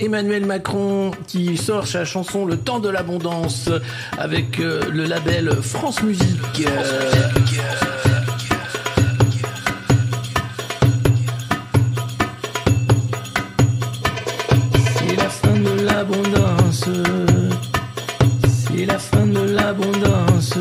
Emmanuel Macron qui sort sa chanson Le temps de l'abondance avec euh, le label France Musique. C'est la fin de l'abondance. C'est la fin de l'abondance.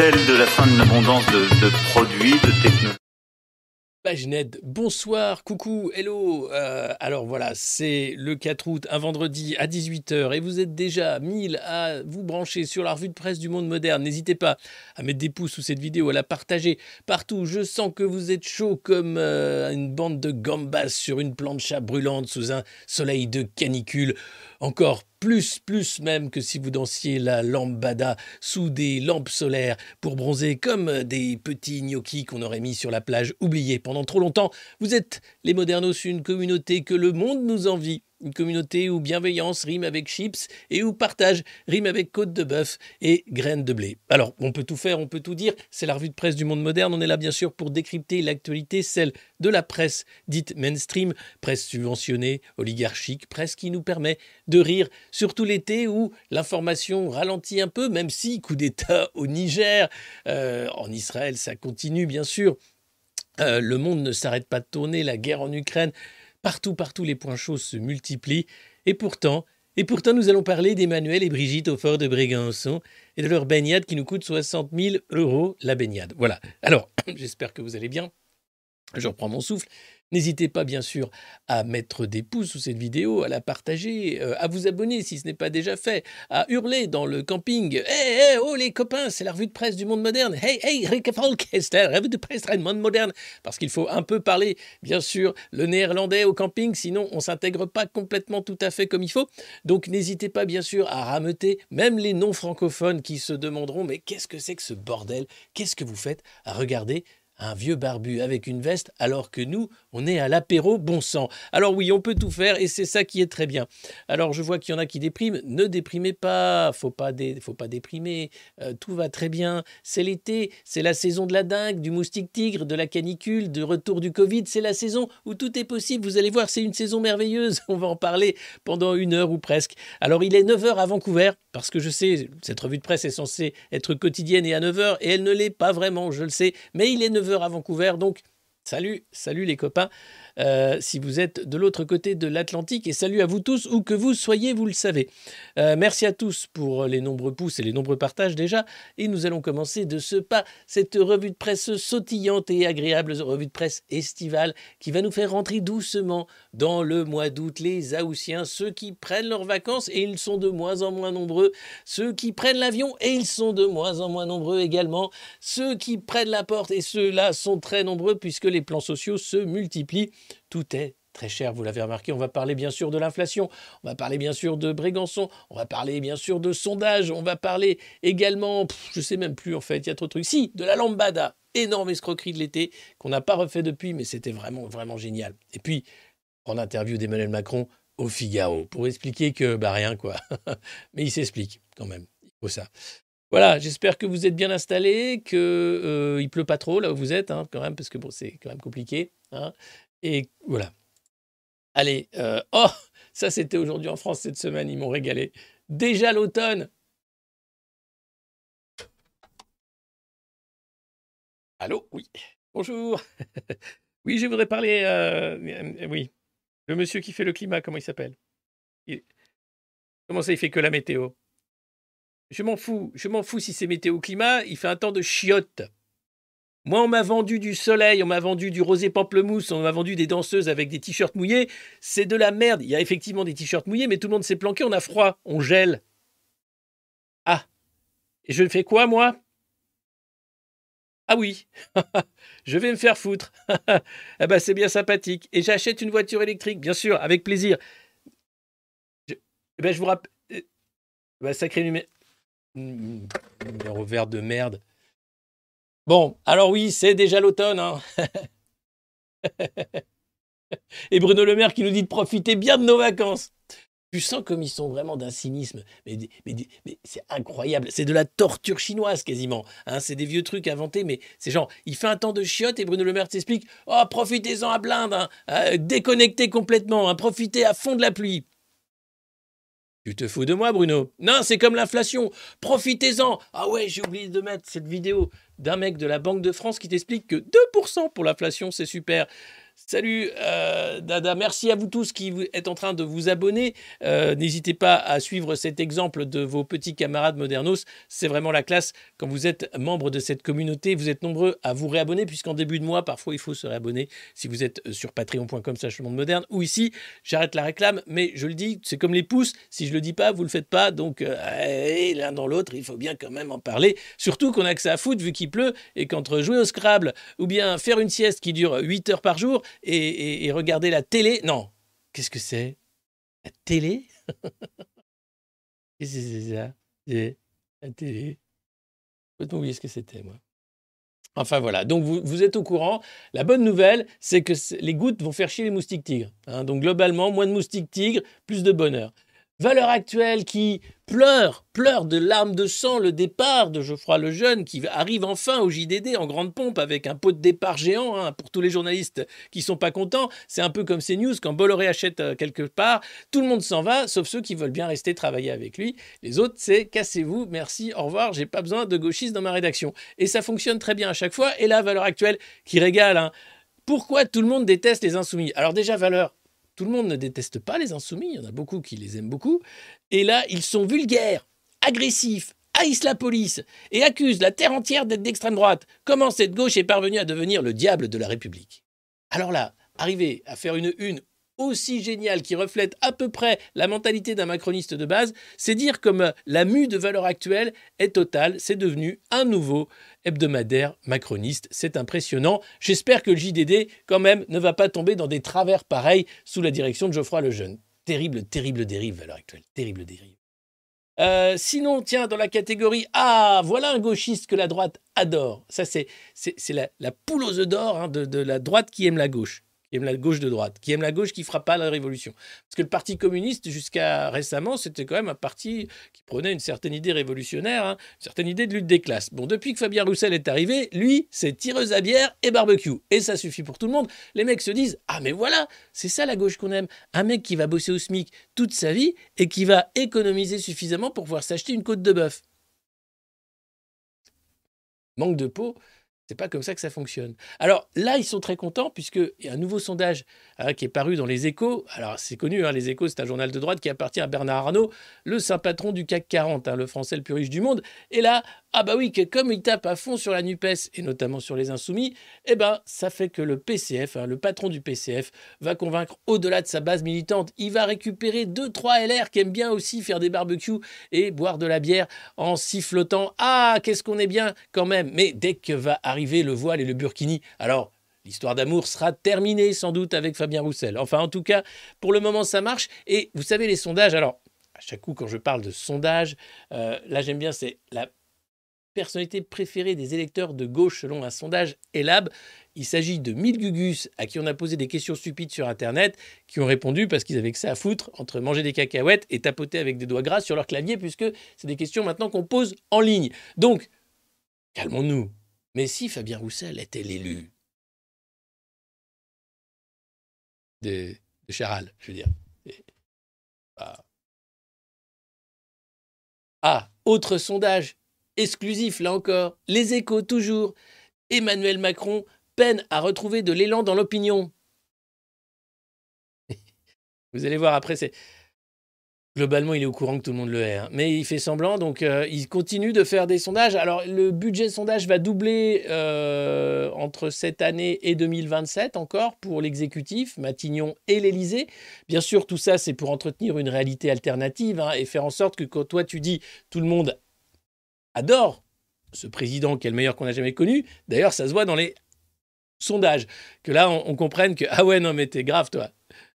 De la fin de l'abondance de, produits, de technologies. Paginette, bonsoir, coucou, hello. Euh, alors voilà, c'est le 4 août, un vendredi à 18h et vous êtes déjà 1000 à vous brancher sur la revue de presse du monde moderne. N'hésitez pas à mettre des pouces sous cette vidéo, à la partager partout. Je sens que vous êtes chaud comme euh, une bande de gambas sur une plancha brûlante sous un soleil de canicule. Encore plus, plus même que si vous dansiez la lambada sous des lampes solaires pour bronzer comme des petits gnocchis qu'on aurait mis sur la plage oubliés pendant trop longtemps. Vous êtes les Modernos, une communauté que le monde nous envie. Une communauté où bienveillance rime avec chips et où partage rime avec côte de bœuf et graines de blé. Alors, on peut tout faire, on peut tout dire. C'est la revue de presse du monde moderne. On est là, bien sûr, pour décrypter l'actualité, celle de la presse dite mainstream, presse subventionnée, oligarchique, presse qui nous permet de rire, surtout l'été où l'information ralentit un peu, même si coup d'État au Niger, euh, en Israël, ça continue, bien sûr. Euh, le monde ne s'arrête pas de tourner, la guerre en Ukraine, partout, partout, les points chauds se multiplient. Et pourtant, et pourtant, nous allons parler d'Emmanuel et Brigitte au fort de Brégançon et de leur baignade qui nous coûte 60 000 euros la baignade. Voilà. Alors, j'espère que vous allez bien. Je reprends mon souffle. N'hésitez pas, bien sûr, à mettre des pouces sous cette vidéo, à la partager, euh, à vous abonner si ce n'est pas déjà fait, à hurler dans le camping Hé, hé, oh les copains, c'est la revue de presse du monde moderne. Hey, hey, c'est la revue de presse du monde moderne. Parce qu'il faut un peu parler, bien sûr, le néerlandais au camping, sinon on s'intègre pas complètement tout à fait comme il faut. Donc n'hésitez pas, bien sûr, à rameuter même les non-francophones qui se demanderont Mais qu'est-ce que c'est que ce bordel? Qu'est-ce que vous faites? À regarder un vieux barbu avec une veste, alors que nous, on est à l'apéro bon sang. Alors oui, on peut tout faire et c'est ça qui est très bien. Alors je vois qu'il y en a qui dépriment. Ne déprimez pas, faut pas, dé- faut pas déprimer. Euh, tout va très bien. C'est l'été, c'est la saison de la dingue, du moustique tigre, de la canicule, du retour du Covid. C'est la saison où tout est possible. Vous allez voir, c'est une saison merveilleuse. On va en parler pendant une heure ou presque. Alors il est 9h à Vancouver, parce que je sais, cette revue de presse est censée être quotidienne et à 9h, et elle ne l'est pas vraiment, je le sais, mais il est 9h à Vancouver, donc salut, salut les copains. Euh, si vous êtes de l'autre côté de l'Atlantique. Et salut à vous tous, où que vous soyez, vous le savez. Euh, merci à tous pour les nombreux pouces et les nombreux partages déjà. Et nous allons commencer de ce pas cette revue de presse sautillante et agréable, revue de presse estivale, qui va nous faire rentrer doucement dans le mois d'août. Les Aoussiens, ceux qui prennent leurs vacances, et ils sont de moins en moins nombreux. Ceux qui prennent l'avion, et ils sont de moins en moins nombreux également. Ceux qui prennent la porte, et ceux-là sont très nombreux puisque les plans sociaux se multiplient. Tout est très cher, vous l'avez remarqué. On va parler bien sûr de l'inflation, on va parler bien sûr de Brégançon, on va parler bien sûr de sondage, on va parler également, je sais même plus en fait, il y a trop de trucs. Si, de la lambada, énorme escroquerie de l'été qu'on n'a pas refait depuis, mais c'était vraiment, vraiment génial. Et puis, en interview d'Emmanuel Macron au Figaro pour expliquer que, bah rien quoi. mais il s'explique quand même, il faut ça. Voilà, j'espère que vous êtes bien installés, que euh, il pleut pas trop là où vous êtes, hein, quand même, parce que bon, c'est quand même compliqué. Hein. Et voilà. Allez, euh, oh, ça c'était aujourd'hui en France cette semaine, ils m'ont régalé. Déjà l'automne. Allô, oui. Bonjour. oui, je voudrais parler. Euh, oui, le monsieur qui fait le climat, comment il s'appelle? Comment ça, il fait que la météo? Je m'en fous. Je m'en fous si c'est météo-climat. Il fait un temps de chiotte. Moi, on m'a vendu du soleil, on m'a vendu du rosé pamplemousse, on m'a vendu des danseuses avec des t-shirts mouillés. C'est de la merde. Il y a effectivement des t-shirts mouillés, mais tout le monde s'est planqué, on a froid, on gèle. Ah. Et je fais quoi, moi? Ah oui. je vais me faire foutre. eh ben, c'est bien sympathique. Et j'achète une voiture électrique, bien sûr, avec plaisir. Je... Eh ben, je vous rappelle. Eh ben, sacré numéro. Numéro vert de merde. Bon, alors oui, c'est déjà l'automne. Hein. Et Bruno Le Maire qui nous dit de profiter bien de nos vacances. Tu sens comme ils sont vraiment d'un cynisme. Mais, c'est incroyable. C'est de la torture chinoise quasiment. Hein. c'est des vieux trucs inventés, mais c'est genre, il fait un temps de chiotte et Bruno Le Maire t'explique Oh, profitez-en à blinde, hein. euh, déconnectez complètement, hein. profitez à fond de la pluie. Tu te fous de moi, Bruno Non, c'est comme l'inflation. Profitez-en. Ah ouais, j'ai oublié de mettre cette vidéo d'un mec de la Banque de France qui t'explique que 2% pour l'inflation, c'est super. Salut euh, Dada, merci à vous tous qui êtes en train de vous abonner. Euh, n'hésitez pas à suivre cet exemple de vos petits camarades Modernos. C'est vraiment la classe. Quand vous êtes membre de cette communauté, vous êtes nombreux à vous réabonner, puisqu'en début de mois, parfois il faut se réabonner si vous êtes sur patreon.com le monde moderne ou ici. J'arrête la réclame, mais je le dis, c'est comme les pouces. Si je le dis pas, vous le faites pas. Donc euh, l'un dans l'autre, il faut bien quand même en parler. Surtout qu'on a que ça à foutre vu qu'il pleut et qu'entre jouer au Scrabble ou bien faire une sieste qui dure 8 heures par jour, et, regarder la télé. Non, qu'est-ce que c'est? La télé? Qu'est-ce que c'est ça? La télé. Peut-on oublier ce que c'était, moi. Enfin voilà, donc vous, êtes au courant. La bonne nouvelle, c'est que les gouttes vont faire chier les moustiques tigres. Hein. donc globalement, moins de moustiques tigres, plus de bonheur. Valeur actuelle qui pleure, pleure de larmes de sang le départ de Geoffroy le Jeune qui arrive enfin au JDD en grande pompe avec un pot de départ géant hein, pour tous les journalistes qui sont pas contents. C'est un peu comme CNews quand Bolloré achète euh, quelque part, tout le monde s'en va sauf ceux qui veulent bien rester travailler avec lui. Les autres c'est cassez-vous, merci, au revoir, j'ai pas besoin de gauchistes dans ma rédaction. Et ça fonctionne très bien à chaque fois. Et la valeur actuelle qui régale. Hein. Pourquoi tout le monde déteste les insoumis? Alors déjà valeur tout le monde ne déteste pas les insoumis, il y en a beaucoup qui les aiment beaucoup. Et là, ils sont vulgaires, agressifs, haïssent la police et accusent la terre entière d'être d'extrême droite. Comment cette gauche est parvenue à devenir le diable de la République? Alors là, arriver à faire une une aussi géniale qui reflète à peu près la mentalité d'un macroniste de base, c'est dire comme la mue de valeur actuelle est totale, c'est devenu un nouveau hebdomadaire macroniste. C'est impressionnant. J'espère que le JDD, quand même, ne va pas tomber dans des travers pareils sous la direction de Geoffroy Lejeune. Terrible, terrible dérive à l'heure actuelle. Terrible dérive. Euh, sinon, tiens, dans la catégorie Ah, voilà un gauchiste que la droite adore. Ça, c'est, c'est, la, la poule aux œufs d'or hein, de la droite qui aime la gauche qui aime la gauche de droite, qui aime la gauche qui fera pas la révolution. Parce que le Parti communiste, jusqu'à récemment, c'était quand même un parti qui prenait une certaine idée révolutionnaire, hein, une certaine idée de lutte des classes. Bon, depuis que Fabien Roussel est arrivé, lui, c'est tireuse à bière et barbecue. Et ça suffit pour tout le monde. Les mecs se disent Ah, mais voilà, c'est ça la gauche qu'on aime. Un mec qui va bosser au SMIC toute sa vie et qui va économiser suffisamment pour pouvoir s'acheter une côte de bœuf. Manque de peau, C'est pas comme ça que ça fonctionne. Alors là, ils sont très contents puisqu'il y a un nouveau sondage hein, qui est paru dans les échos. Alors c'est connu, hein, les échos, c'est un journal de droite qui appartient à Bernard Arnault, le saint patron du CAC 40, hein, le français le plus riche du monde. Et là, ah bah oui, que comme il tape à fond sur la NUPES et notamment sur les insoumis, eh ben ça fait que le PCF, le patron du PCF, va convaincre au-delà de sa base militante. Il va récupérer 2-3 LR qui aiment bien aussi faire des barbecues et boire de la bière en sifflotant. Ah, qu'est-ce qu'on est bien quand même. Mais dès que va arriver le voile et le burkini. Alors, l'histoire d'amour sera terminée sans doute avec Fabien Roussel. Enfin, en tout cas, pour le moment, ça marche. Et vous savez, les sondages, alors, à chaque coup, quand je parle de sondage, euh, là, j'aime bien, c'est la personnalité préférée des électeurs de gauche selon un sondage Elab. Il s'agit de 1000 gugus à qui on a posé des questions stupides sur Internet, qui ont répondu parce qu'ils avaient que ça à foutre entre manger des cacahuètes et tapoter avec des doigts gras sur leur clavier, puisque c'est des questions maintenant qu'on pose en ligne. Donc, calmons-nous. Mais si Fabien Roussel était l'élu de, de Charal, je veux dire. Ah. ah, autre sondage exclusif, là encore. Les échos, toujours. Emmanuel Macron peine à retrouver de l'élan dans l'opinion. Vous allez voir après, c'est Globalement, il est au courant que tout le monde le hait, hein. mais il fait semblant, donc euh, il continue de faire des sondages. Alors, le budget sondage va doubler euh, entre cette année et 2027 encore pour l'exécutif, Matignon et l'Élysée. Bien sûr, tout ça, c'est pour entretenir une réalité alternative hein, et faire en sorte que quand toi tu dis tout le monde adore ce président qui est le meilleur qu'on a jamais connu, d'ailleurs, ça se voit dans les sondages, que là, on, comprenne que ah ouais, non, mais t'es grave, toi.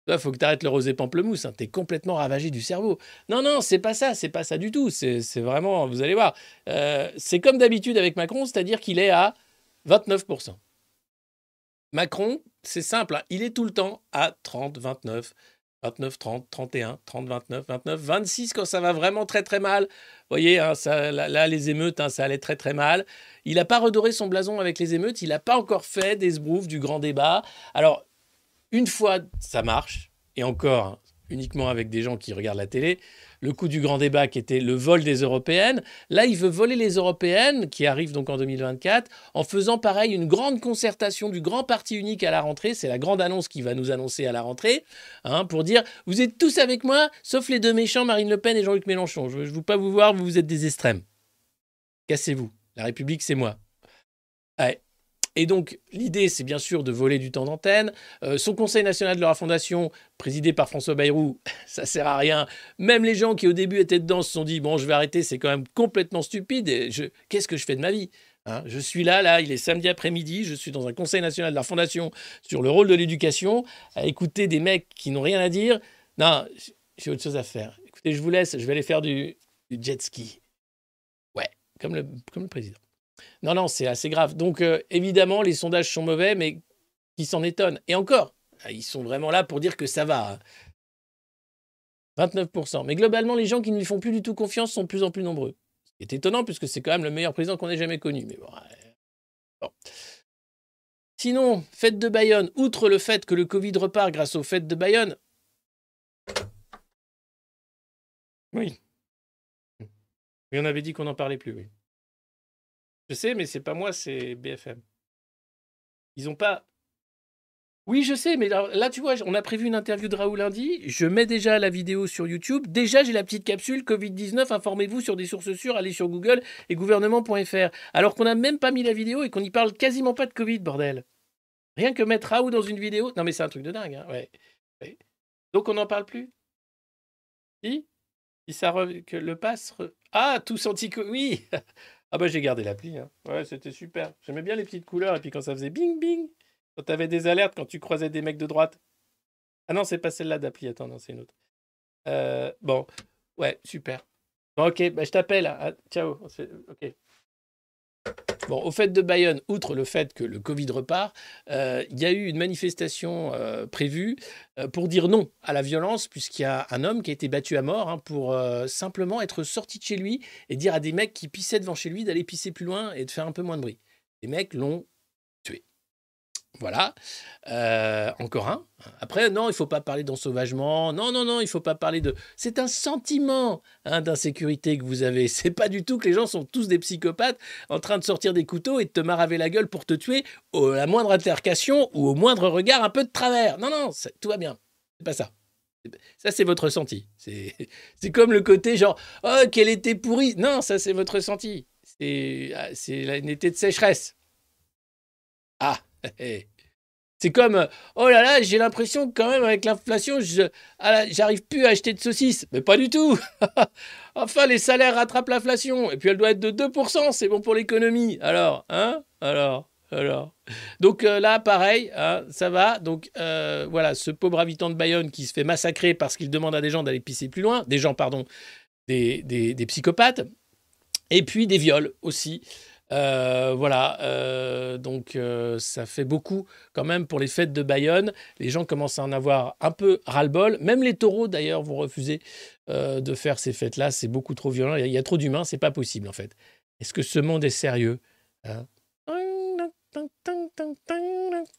Il faut que tu arrêtes le rosé pamplemousse. Hein. Tu es complètement ravagé du cerveau. Non, non, c'est pas ça. C'est pas ça du tout. C'est vraiment, vous allez voir. Euh, c'est comme d'habitude avec Macron, c'est-à-dire qu'il est à 29%. Macron, c'est simple. Hein. il est tout le temps à 30, 29, 29, 30, 31, 30, 29, 29, 26 quand ça va vraiment très très mal. Vous voyez, hein, là, les émeutes, ça allait très très mal. Il n'a pas redoré son blason avec les émeutes. Il n'a pas encore fait des sbroufs du grand débat. Alors, une fois, ça marche, et encore, hein, uniquement avec des gens qui regardent la télé, le coup du grand débat qui était le vol des européennes. Là, il veut voler les européennes, qui arrivent donc en 2024, en faisant pareil une grande concertation du grand parti unique à la rentrée. C'est la grande annonce qui va nous annoncer à la rentrée, hein, pour dire vous êtes tous avec moi, sauf les deux méchants, Marine Le Pen et Jean-Luc Mélenchon. Je ne veux pas vous voir, vous êtes des extrêmes. Cassez-vous. La République, c'est moi. Allez, et donc, l'idée, c'est bien sûr de voler du temps d'antenne. Euh, son conseil national de la fondation, présidé par François Bayrou, ça sert à rien. Même les gens qui au début étaient dedans se sont dit bon, je vais arrêter, c'est quand même complètement stupide. Et je... Qu'est-ce que je fais de ma vie hein? Je suis là, là, il est samedi après-midi, je suis dans un conseil national de la fondation sur le rôle de l'éducation, à écouter des mecs qui n'ont rien à dire. Non, j'ai autre chose à faire. Écoutez, je vous laisse, je vais aller faire du, jet ski. Ouais, comme le, comme le président. Non, non, c'est assez grave. Donc, euh, évidemment, les sondages sont mauvais, mais qui s'en étonnent Et encore, ah, ils sont vraiment là pour dire que ça va. 29%. Hein. Mais globalement, les gens qui ne lui font plus du tout confiance sont de plus en plus nombreux. C'est étonnant, puisque c'est quand même le meilleur président qu'on ait jamais connu. Mais bon. Sinon, fête de Bayonne, outre le fait que le Covid repart grâce aux fêtes de Bayonne. Oui. Oui, on avait dit qu'on n'en parlait plus, oui. Je sais, mais c'est pas moi, c'est BFM. Ils ont pas. Oui, je sais, mais là, tu vois, on a prévu une interview de Raoul lundi. Je mets déjà la vidéo sur YouTube. Déjà, j'ai la petite capsule Covid-19. Informez-vous sur des sources sûres. Allez sur Google et gouvernement.fr. Alors qu'on n'a même pas mis la vidéo et qu'on n'y parle quasiment pas de Covid, bordel. Rien que mettre Raoul dans une vidéo. Non, mais c'est un truc de dingue. Hein, ouais. Donc, on n'en parle plus? Si? Si ça que le passe. Ah, tous anti Oui Ah bah j'ai gardé l'appli. Hein. Ouais, c'était super. J'aimais bien les petites couleurs et puis quand ça faisait bing bing, quand t'avais des alertes quand tu croisais des mecs de droite. Ah non, c'est pas celle-là d'appli. Attends, non, c'est une autre. Euh, bon, ouais, super. Ok, bah, je t'appelle. Ah, ciao. Bon, au fait de Bayonne, outre le fait que le Covid repart, euh, il y a eu une manifestation euh, prévue euh, pour dire non à la violence, puisqu'il y a un homme qui a été battu à mort hein, pour simplement être sorti de chez lui et dire à des mecs qui pissaient devant chez lui d'aller pisser plus loin et de faire un peu moins de bruit. Les mecs l'ont. Voilà. Euh, encore un. Après, non, il faut pas parler d'ensauvagement. Non, non, non, il faut pas parler de. C'est un sentiment hein, d'insécurité que vous avez. C'est pas du tout que les gens sont tous des psychopathes en train de sortir des couteaux et de te maraver la gueule pour te tuer à la moindre altercation ou au moindre regard un peu de travers. Non, non, tout va bien. C'est pas ça. Ça, c'est votre ressenti. C'est comme le côté genre, oh, quel été pourri. Non, ça, c'est votre ressenti. C'est ah, un été de sécheresse. Ah, c'est comme oh là là, j'ai l'impression que quand même avec l'inflation, ah j'arrive plus à acheter de saucisses. Mais pas du tout. enfin, les salaires rattrapent l'inflation et puis elle doit être de 2%, c'est bon pour l'économie. Alors, hein? Alors, alors. Donc euh, là, pareil, hein, ça va. Donc euh, voilà, ce pauvre habitant de Bayonne qui se fait massacrer parce qu'il demande à des gens d'aller pisser plus loin, des gens, pardon, des psychopathes, et puis des viols aussi. Euh, voilà, euh, donc euh, ça fait beaucoup quand même pour les fêtes de Bayonne. Les gens commencent à en avoir un peu ras-le-bol. Même les taureaux d'ailleurs vont refuser de faire ces fêtes-là. C'est beaucoup trop violent. Il y a, trop d'humains, c'est pas possible en fait. Est-ce que ce monde est sérieux hein?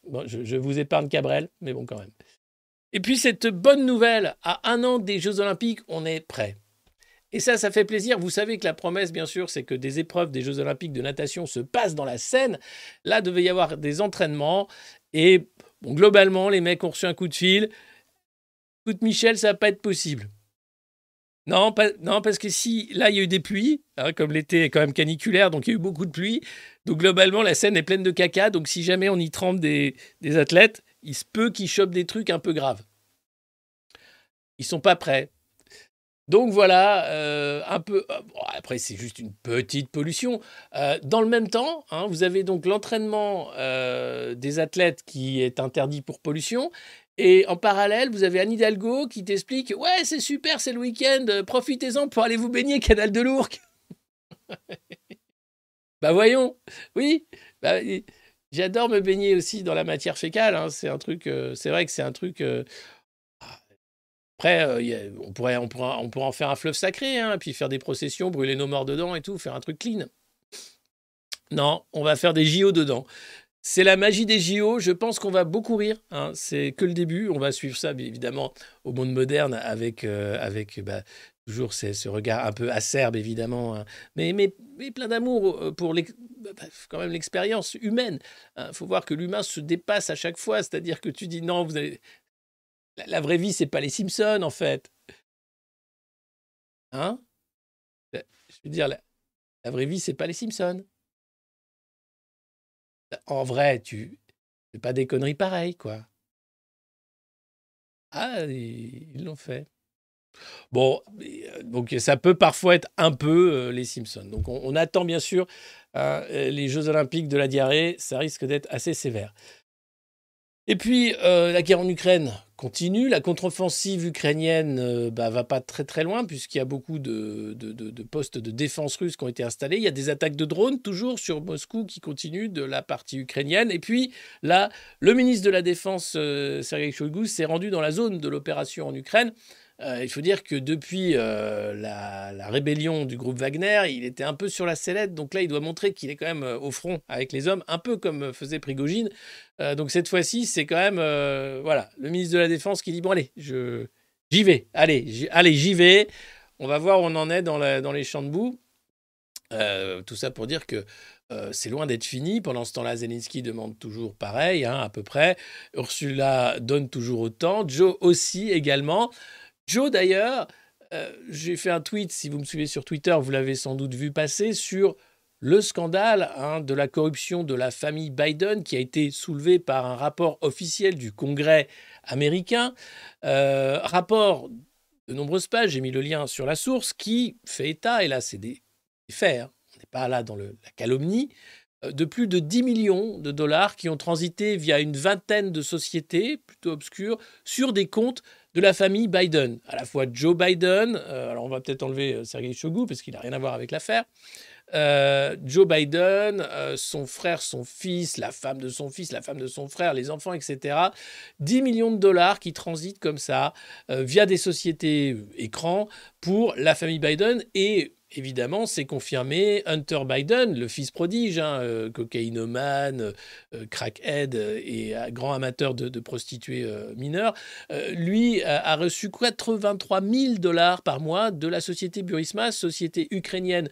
Bon, je, je vous épargne Cabrel, mais bon quand même. Et puis cette bonne nouvelle, à un an des Jeux Olympiques, on est prêt. Et ça, ça fait plaisir. Vous savez que la promesse, bien sûr, c'est que des épreuves des Jeux Olympiques de natation se passent dans la Seine. Là, devait y avoir des entraînements. Et bon, globalement, les mecs ont reçu un coup de fil. Écoute, Michel, ça va pas être possible. Non, non, parce que si là, il y a eu des pluies, hein, comme l'été est quand même caniculaire, donc il y a eu beaucoup de pluie. Donc globalement, la Seine est pleine de caca. Donc si jamais on y trempe des, des athlètes, il se peut qu'ils chopent des trucs un peu graves. Ils sont pas prêts. Donc voilà, euh, un peu. Euh, après, c'est juste une petite pollution. Euh, dans le même temps, hein, vous avez donc l'entraînement des athlètes qui est interdit pour pollution. Et en parallèle, vous avez Anne Hidalgo qui t'explique Ouais, c'est super, c'est le week-end, profitez-en pour aller vous baigner, canal de l'Ourcq. bah voyons, oui. Bah, J'adore me baigner aussi dans la matière fécale. Hein. C'est un truc, c'est vrai que c'est un truc après, euh, on, pourrait, on, pourrait, on en faire un fleuve sacré, hein, puis faire des processions, brûler nos morts dedans et tout, faire un truc clean. Non, on va faire des JO dedans. C'est la magie des JO. Je pense qu'on va beaucoup rire. Hein. C'est que le début. On va suivre ça, évidemment, au monde moderne avec, euh, avec bah, toujours ce regard un peu acerbe, évidemment, hein. mais, mais, mais, plein d'amour euh, pour bah, quand même l'expérience humaine. Il faut voir que l'humain se dépasse à chaque fois. C'est-à-dire que tu dis non, vous allez, la, vraie vie, c'est pas les Simpsons, en fait. Hein? Je veux dire, la, vraie vie, c'est pas les Simpsons. En vrai, tu fais pas des conneries pareilles, quoi. Ah, ils l'ont fait. Bon, euh, donc ça peut parfois être un peu euh, les Simpsons. Donc on, attend bien sûr hein, les Jeux Olympiques de la diarrhée, ça risque d'être assez sévère. Et puis, euh, la guerre en Ukraine continue. La contre-offensive ukrainienne ne euh, bah, va pas très très loin, puisqu'il y a beaucoup de, postes de défense russes qui ont été installés. Il y a des attaques de drones, toujours sur Moscou, qui continuent de la partie ukrainienne. Et puis, là, le ministre de la Défense, euh, Sergei Shoigu, s'est rendu dans la zone de l'opération en Ukraine. Euh, il faut dire que depuis euh, la, rébellion du groupe Wagner, il était un peu sur la sellette. Donc là, il doit montrer qu'il est quand même euh, au front avec les hommes, un peu comme faisait Prigogine. donc cette fois-ci, c'est quand même voilà le ministre de la Défense qui dit bon allez, je j'y vais, allez, allez j'y vais. On va voir où on en est dans, dans les champs de boue. tout ça pour dire que c'est loin d'être fini. Pendant ce temps-là, Zelensky demande toujours pareil, hein, à peu près. Ursula donne toujours autant. Joe aussi également. Joe, d'ailleurs, euh, j'ai fait un tweet, si vous me suivez sur Twitter, vous l'avez sans doute vu passer, sur le scandale hein, de la corruption de la famille Biden qui a été soulevé par un rapport officiel du Congrès américain. Euh, rapport de nombreuses pages, j'ai mis le lien sur la source, qui fait état, et là c'est des, faits, hein, on n'est pas là dans la calomnie, euh, de plus de 10 millions de dollars qui ont transité via une vingtaine de sociétés plutôt obscures sur des comptes de la famille Biden, à la fois Joe Biden, euh, alors on va peut-être enlever euh, Sergei Shogu parce qu'il n'a rien à voir avec l'affaire, euh, Joe Biden, son frère, son fils, la femme de son fils, la femme de son frère, les enfants, etc. 10 millions de dollars qui transitent comme ça via des sociétés écrans pour la famille Biden et évidemment, c'est confirmé. Hunter Biden, le fils prodige, hein, euh, cocaïnomane, euh, crackhead et grand amateur de, prostituées mineures, lui a, reçu 83 000 dollars par mois de la société Burisma, société ukrainienne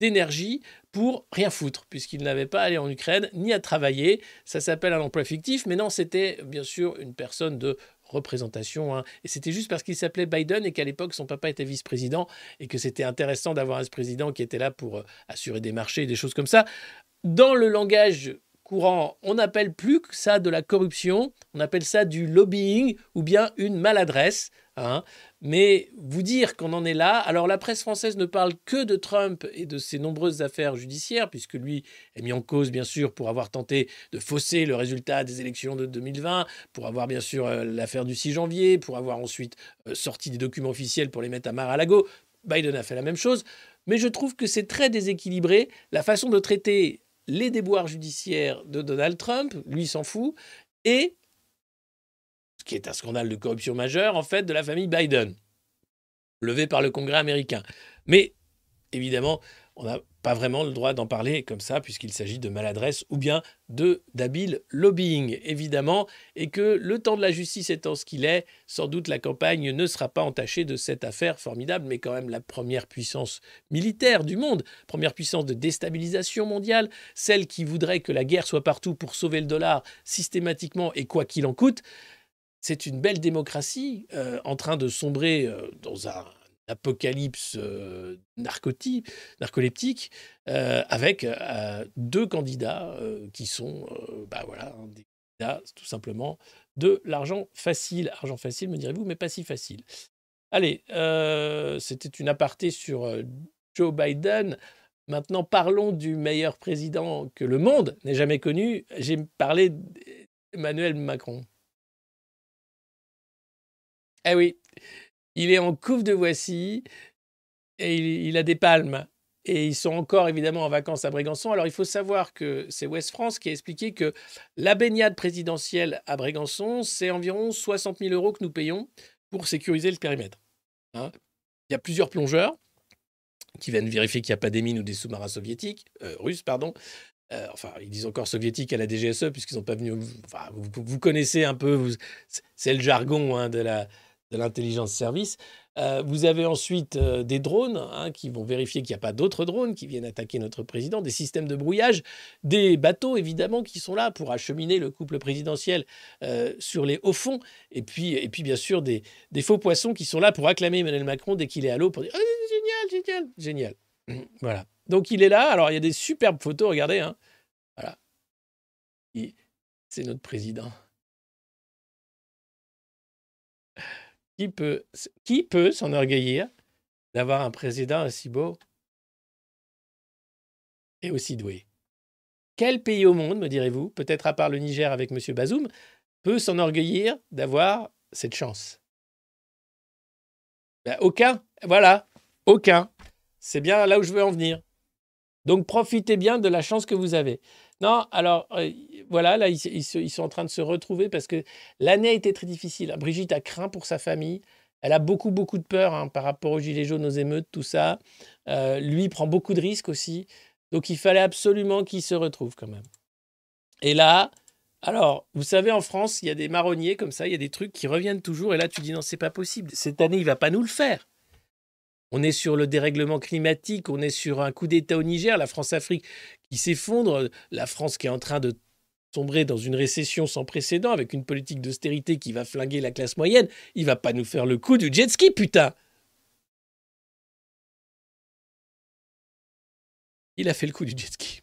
d'énergie pour rien foutre, puisqu'il n'avait pas à aller en Ukraine ni à travailler. Ça s'appelle un emploi fictif, mais non, c'était bien sûr une personne de représentation. Hein. Et c'était juste parce qu'il s'appelait Biden et qu'à l'époque, son papa était vice-président et que c'était intéressant d'avoir un vice-président qui était là pour euh, assurer des marchés, des choses comme ça. Dans le langage courant, on n'appelle plus ça de la corruption, on appelle ça du lobbying ou bien une maladresse. Hein. Mais vous dire qu'on en est là, alors la presse française ne parle que de Trump et de ses nombreuses affaires judiciaires, puisque lui est mis en cause, bien sûr, pour avoir tenté de fausser le résultat des élections de 2020, pour avoir, bien sûr, euh, l'affaire du 6 janvier, pour avoir ensuite euh, sorti des documents officiels pour les mettre à Mar-a-Lago. Biden a fait la même chose. Mais je trouve que c'est très déséquilibré la façon de traiter les déboires judiciaires de Donald Trump, lui s'en fout, et qui est un scandale de corruption majeur, en fait, de la famille Biden, levé par le Congrès américain. Mais, évidemment, on n'a pas vraiment le droit d'en parler comme ça, puisqu'il s'agit de maladresse ou bien de d'habile lobbying, évidemment, et que le temps de la justice étant ce qu'il est, sans doute la campagne ne sera pas entachée de cette affaire formidable, mais quand même la première puissance militaire du monde, première puissance de déstabilisation mondiale, celle qui voudrait que la guerre soit partout pour sauver le dollar systématiquement et quoi qu'il en coûte c'est une belle démocratie euh, en train de sombrer euh, dans un apocalypse euh, narcotique, narcoleptique avec deux candidats qui sont bah voilà, des candidats tout simplement de l'argent facile. Argent facile, me direz-vous, mais pas si facile. Allez, c'était une aparté sur Joe Biden. Maintenant, parlons du meilleur président que le monde n'ait jamais connu. J'ai parlé d'Emmanuel Macron. Eh oui, il est en couve de Voici et il, a des palmes. Et ils sont encore évidemment en vacances à Brégançon. Alors il faut savoir que c'est West France qui a expliqué que la baignade présidentielle à Brégançon, c'est environ 60 000 euros que nous payons pour sécuriser le périmètre. Hein. il y a plusieurs plongeurs qui viennent vérifier qu'il n'y a pas des mines ou des sous-marins soviétiques, euh, russes, pardon. Euh, enfin, ils disent encore soviétiques à la DGSE puisqu'ils n'ont pas venu. Enfin, vous, connaissez un peu, c'est le jargon hein, de la de l'intelligence service. Euh, vous avez ensuite euh, des drones hein, qui vont vérifier qu'il n'y a pas d'autres drones qui viennent attaquer notre président, des systèmes de brouillage, des bateaux évidemment qui sont là pour acheminer le couple présidentiel euh, sur les hauts fonds, et puis, et puis bien sûr des, faux poissons qui sont là pour acclamer Emmanuel Macron dès qu'il est à l'eau pour dire oh, génial, génial, génial. voilà. Donc il est là. Alors il y a des superbes photos, regardez. Hein. Voilà. C'est notre président. Qui peut, s'enorgueillir d'avoir un président aussi beau et aussi doué? Quel pays au monde, me direz-vous, peut-être à part le Niger avec M. Bazoum, peut s'enorgueillir d'avoir cette chance? Ben, Aucun. Voilà, aucun. C'est bien là où je veux en venir. Donc profitez bien de la chance que vous avez. Non, alors euh, voilà, là, ils, sont en train de se retrouver parce que l'année a été très difficile. Brigitte a craint pour sa famille. Elle a beaucoup, beaucoup de peur hein, par rapport aux gilets jaunes, aux émeutes, tout ça. Euh, lui prend beaucoup de risques aussi. Donc il fallait absolument qu'il se retrouve quand même. Et là, alors, vous savez, en France, il y a des marronniers comme ça, il y a des trucs qui reviennent toujours. Et là, tu dis non, c'est pas possible. Cette année, il va pas nous le faire. On est sur le dérèglement climatique, on est sur un coup d'État au Niger, la France-Afrique qui s'effondre, la France qui est en train de sombrer dans une récession sans précédent avec une politique d'austérité qui va flinguer la classe moyenne. Il va pas nous faire le coup du jet ski, putain Il a fait le coup du jet ski.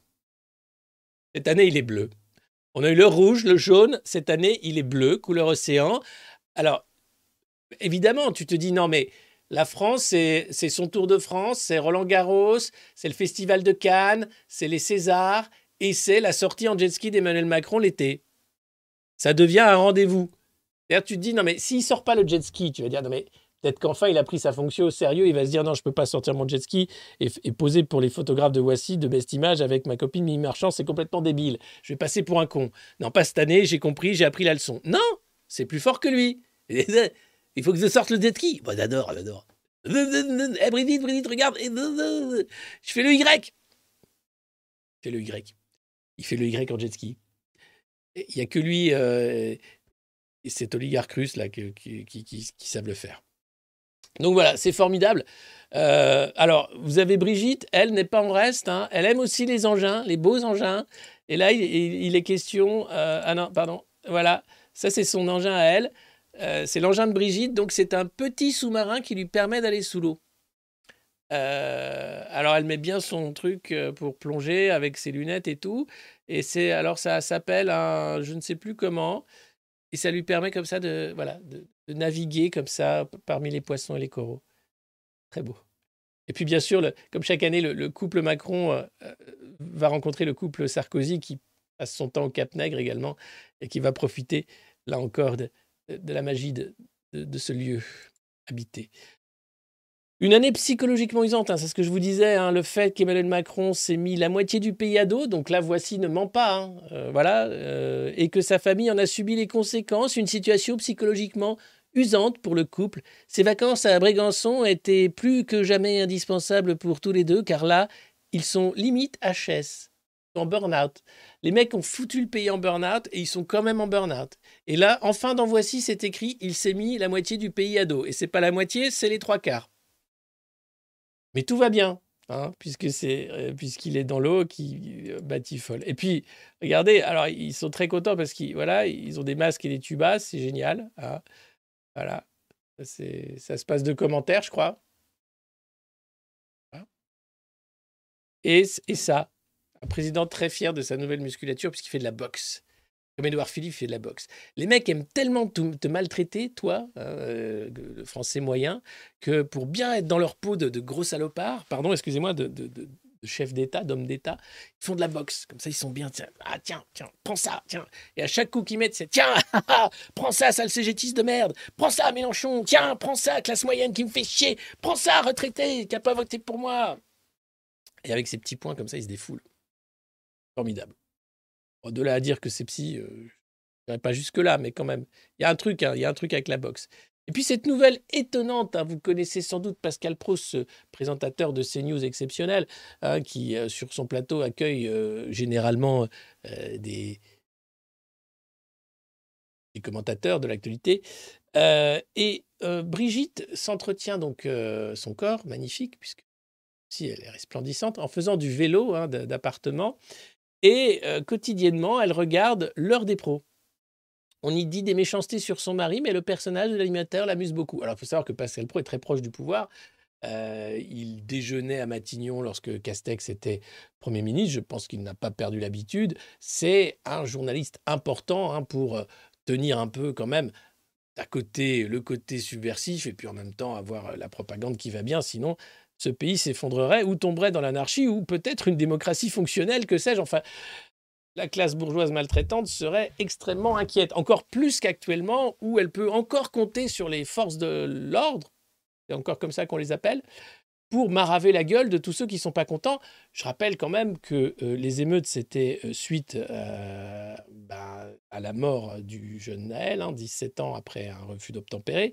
Cette année, il est bleu. On a eu le rouge, le jaune. Cette année, il est bleu, couleur océan. Alors, évidemment, tu te dis non, mais la France, c'est son Tour de France, c'est Roland Garros, c'est le Festival de Cannes, c'est les Césars et c'est la sortie en jet ski d'Emmanuel Macron l'été. Ça devient un rendez-vous. D'ailleurs, tu te dis, non, mais s'il sort pas le jet ski, tu vas dire, non, mais peut-être qu'enfin il a pris sa fonction au sérieux, il va se dire, non, je peux pas sortir mon jet ski et, poser pour les photographes de Voici de Best Image avec ma copine Mimi Marchand, c'est complètement débile. Je vais passer pour un con. Non, pas cette année, j'ai compris, j'ai appris la leçon. Non, c'est plus fort que lui. Il faut que je sorte le jet ski. Bon, j'adore, j'adore. Eh, Brigitte, Brigitte, regarde. Je fais le Y. Je fais le Y. Il fait le Y en jet ski. Il n'y a que lui euh, et cet oligarque russe là qui, savent le faire. Donc voilà, c'est formidable. Euh, alors, vous avez Brigitte, elle n'est pas en reste. Hein. Elle aime aussi les engins, les beaux engins. Et là, il, est question. Euh, ah non, pardon. Voilà, ça c'est son engin à elle. Euh, c'est l'engin de Brigitte, donc c'est un petit sous-marin qui lui permet d'aller sous l'eau. Euh, alors elle met bien son truc euh, pour plonger avec ses lunettes et tout. Et c'est alors ça s'appelle un je ne sais plus comment. Et ça lui permet comme ça de voilà de, naviguer comme ça parmi les poissons et les coraux. Très beau. Et puis bien sûr, comme chaque année, le, couple Macron va rencontrer le couple Sarkozy qui passe son temps au Cap Nègre également et qui va profiter là encore de, de la magie de, ce lieu habité. Une année psychologiquement usante, hein, c'est ce que je vous disais, hein, le fait qu'Emmanuel Macron s'est mis la moitié du pays à dos, donc là voici ne ment pas, hein, euh, voilà, euh, et que sa famille en a subi les conséquences, une situation psychologiquement usante pour le couple. Ces vacances à Brégançon étaient plus que jamais indispensables pour tous les deux, car là, ils sont limite HS, en burn-out. Les mecs ont foutu le pays en burn-out et ils sont quand même en burn-out. Et là, en fin d'en voici, c'est écrit il s'est mis la moitié du pays à dos. Et c'est pas la moitié, c'est les trois quarts. Mais tout va bien, hein, puisque c'est euh, puisqu'il est dans l'eau qui euh, batifole. Et puis, regardez, alors ils sont très contents parce qu'ils voilà, ils ont des masques et des tubas, c'est génial. Hein. voilà, ça se passe de commentaires, je crois. Et, et ça, un président très fier de sa nouvelle musculature puisqu'il fait de la boxe. Comme Edouard Philippe fait de la boxe. Les mecs aiment tellement te, maltraiter, toi, euh, le français moyen, que pour bien être dans leur peau de, gros salopards, pardon, excusez-moi, de, de, chef d'État, d'homme d'État, ils font de la boxe. Comme ça, ils sont bien. Tiens, ah, tiens, tiens, prends ça, tiens. Et à chaque coup qu'ils mettent, c'est tiens, prends ça, sale cégétiste de merde. Prends ça, Mélenchon. Tiens, prends ça, classe moyenne qui me fait chier. Prends ça, retraité, qui n'a pas voté pour moi. Et avec ces petits points comme ça, ils se défoulent formidable. De là à dire que c'est psy, euh, je pas jusque-là, mais quand même, il y a un truc, hein, il y a un truc avec la boxe. Et puis cette nouvelle étonnante, hein, vous connaissez sans doute Pascal Proust, présentateur de CNews exceptionnel, hein, qui euh, sur son plateau accueille euh, généralement des, des, commentateurs de l'actualité. et Brigitte s'entretient donc son corps, magnifique, puisque si elle est resplendissante, en faisant du vélo d'appartement. Et euh, quotidiennement, elle regarde l'heure des pros. On y dit des méchancetés sur son mari, mais le personnage de l'animateur l'amuse beaucoup. Alors, il faut savoir que Pascal Pro est très proche du pouvoir. Euh, il déjeunait à Matignon lorsque Castex était Premier ministre. Je pense qu'il n'a pas perdu l'habitude. C'est un journaliste important hein, pour euh, tenir un peu quand même à côté le côté subversif et puis en même temps avoir la propagande qui va bien. Sinon, ce pays s'effondrerait ou tomberait dans l'anarchie ou peut-être une démocratie fonctionnelle, que sais-je. Enfin, la classe bourgeoise maltraitante serait extrêmement inquiète, encore plus qu'actuellement, où elle peut encore compter sur les forces de l'ordre, c'est encore comme ça qu'on les appelle, pour maraver la gueule de tous ceux qui ne sont pas contents. Je rappelle quand même que euh, les émeutes, c'était euh, suite euh, ben, à la mort du jeune Naël, 17 hein, ans après un refus d'obtempérer,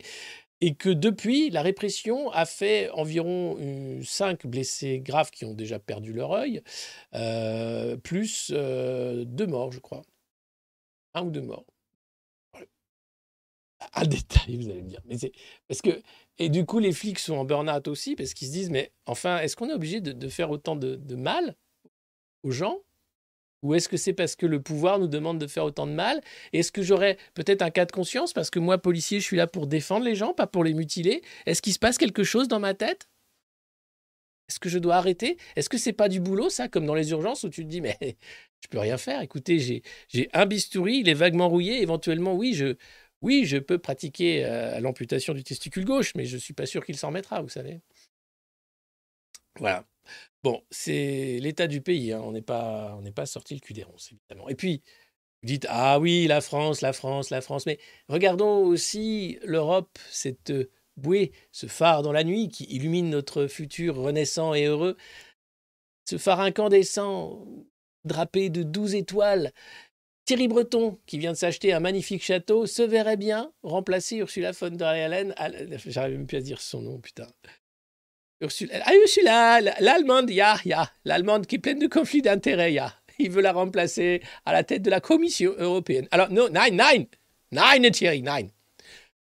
et que depuis, la répression a fait environ cinq blessés graves qui ont déjà perdu leur œil, euh, plus euh, deux morts, je crois. Un ou deux morts. Un détail, vous allez me dire. Parce que, et du coup, les flics sont en burn-out aussi, parce qu'ils se disent, mais enfin, est-ce qu'on est obligé de, faire autant de mal aux gens ou est-ce que c'est parce que le pouvoir nous demande de faire autant de mal? Est-ce que j'aurais peut-être un cas de conscience? Parce que moi, policier, je suis là pour défendre les gens, pas pour les mutiler Est-ce qu'il se passe quelque chose dans ma tête? Est-ce que je dois arrêter? Est-ce que c'est pas du boulot, ça, comme dans les urgences où tu te dis, mais je peux rien faire? Écoutez, j'ai un bistouri, il est vaguement rouillé. Éventuellement, oui, je, oui, je peux pratiquer euh, l'amputation du testicule gauche, mais je ne suis pas sûr qu'il s'en mettra, vous savez. Voilà. Bon, c'est l'état du pays, hein. on n'est pas, sorti le cul des évidemment. Et puis, vous dites, ah oui, la France, la France, la France, mais regardons aussi l'Europe, cette bouée, ce phare dans la nuit qui illumine notre futur renaissant et heureux, ce phare incandescent, drapé de douze étoiles, Thierry Breton, qui vient de s'acheter un magnifique château, se verrait bien remplacer Ursula von der Leyen. J'arrive même plus à dire son nom, putain. Ursula, ah, Ursula, l'allemande, ya, ya, l'allemande qui est pleine de conflits d'intérêts, ya. Il veut la remplacer à la tête de la Commission européenne. Alors, non, nein, nein, nein, Thierry, nein.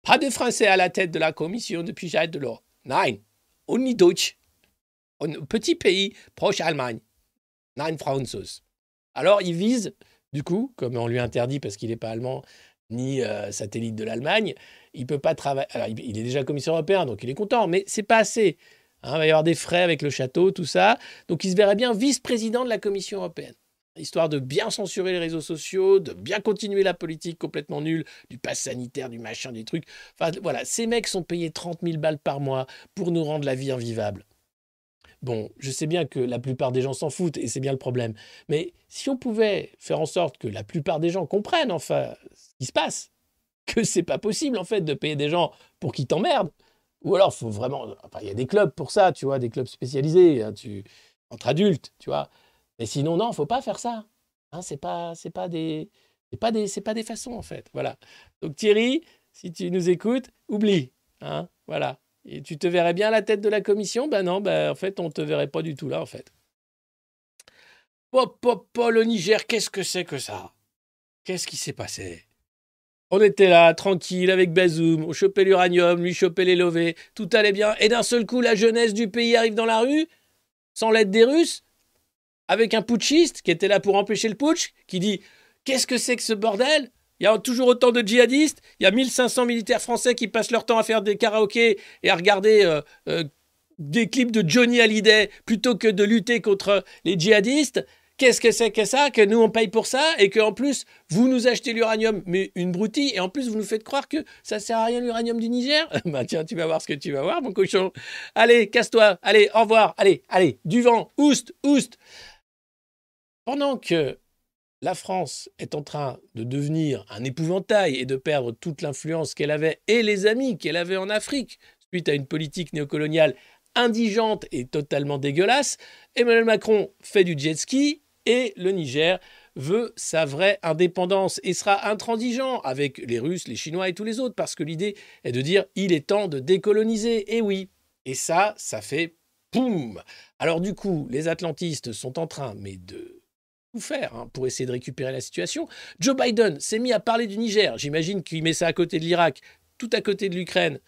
Pas de Français à la tête de la Commission depuis Jacques Delors. Nein, only Deutsch. Un petit pays proche Allemagne. Nein, Franzos. Alors, il vise, du coup, comme on lui interdit parce qu'il n'est pas allemand ni euh, satellite de l'Allemagne, il peut pas travailler. Il est déjà commissaire européen, donc il est content, mais c'est pas assez. Hein, il va y avoir des frais avec le château, tout ça. Donc il se verrait bien vice-président de la Commission européenne. Histoire de bien censurer les réseaux sociaux, de bien continuer la politique complètement nulle, du pass sanitaire, du machin, des trucs. Enfin voilà, ces mecs sont payés 30 000 balles par mois pour nous rendre la vie invivable. Bon, je sais bien que la plupart des gens s'en foutent et c'est bien le problème. Mais si on pouvait faire en sorte que la plupart des gens comprennent enfin ce qui se passe, que c'est pas possible en fait de payer des gens pour qu'ils t'emmerdent, ou alors, faut vraiment. il y a des clubs pour ça, tu vois, des clubs spécialisés, hein, entre adultes, tu vois. Mais sinon, non, faut pas faire ça. Hein, c'est pas, c'est pas des, c'est pas des, c'est pas des façons en fait. Voilà. Donc Thierry, si tu nous écoutes, oublie. Hein, voilà. Et tu te verrais bien la tête de la commission? Ben non, ben en fait, on te verrait pas du tout là en fait. Pop, pop, pop, le Niger, qu'est-ce que c'est que ça? Qu'est-ce qui s'est passé? On était là, tranquille, avec Bazoum, on chopait l'uranium, lui chopait les lovés, tout allait bien, et d'un seul coup, la jeunesse du pays arrive dans la rue, sans l'aide des Russes, avec un putschiste qui était là pour empêcher le putsch, qui dit Qu'est-ce que c'est que ce bordel? Il y a toujours autant de djihadistes, il y a 1500 militaires français qui passent leur temps à faire des karaokés et à regarder euh, euh, des clips de Johnny Hallyday plutôt que de lutter contre les djihadistes. Qu'est-ce que c'est que ça Que nous, on paye pour ça et qu'en plus, vous nous achetez l'uranium, mais une broutille, et en plus, vous nous faites croire que ça sert à rien l'uranium du Niger? Bah tiens, tu vas voir ce que tu vas voir, mon cochon. Allez, casse-toi. Allez, au revoir. Allez, allez, du vent. Oust, oust. Pendant que la France est en train de devenir un épouvantail et de perdre toute l'influence qu'elle avait et les amis qu'elle avait en Afrique suite à une politique néocoloniale indigente et totalement dégueulasse, Emmanuel Macron fait du jet ski et le Niger veut sa vraie indépendance et sera intransigeant avec les Russes, les Chinois et tous les autres, parce que l'idée est de dire il est temps de décoloniser. Et oui, et ça, ça fait poum. Alors du coup, les atlantistes sont en train, mais de tout faire hein, pour essayer de récupérer la situation. Joe Biden s'est mis à parler du Niger. J'imagine qu'il met ça à côté de l'Irak, tout à côté de l'Ukraine,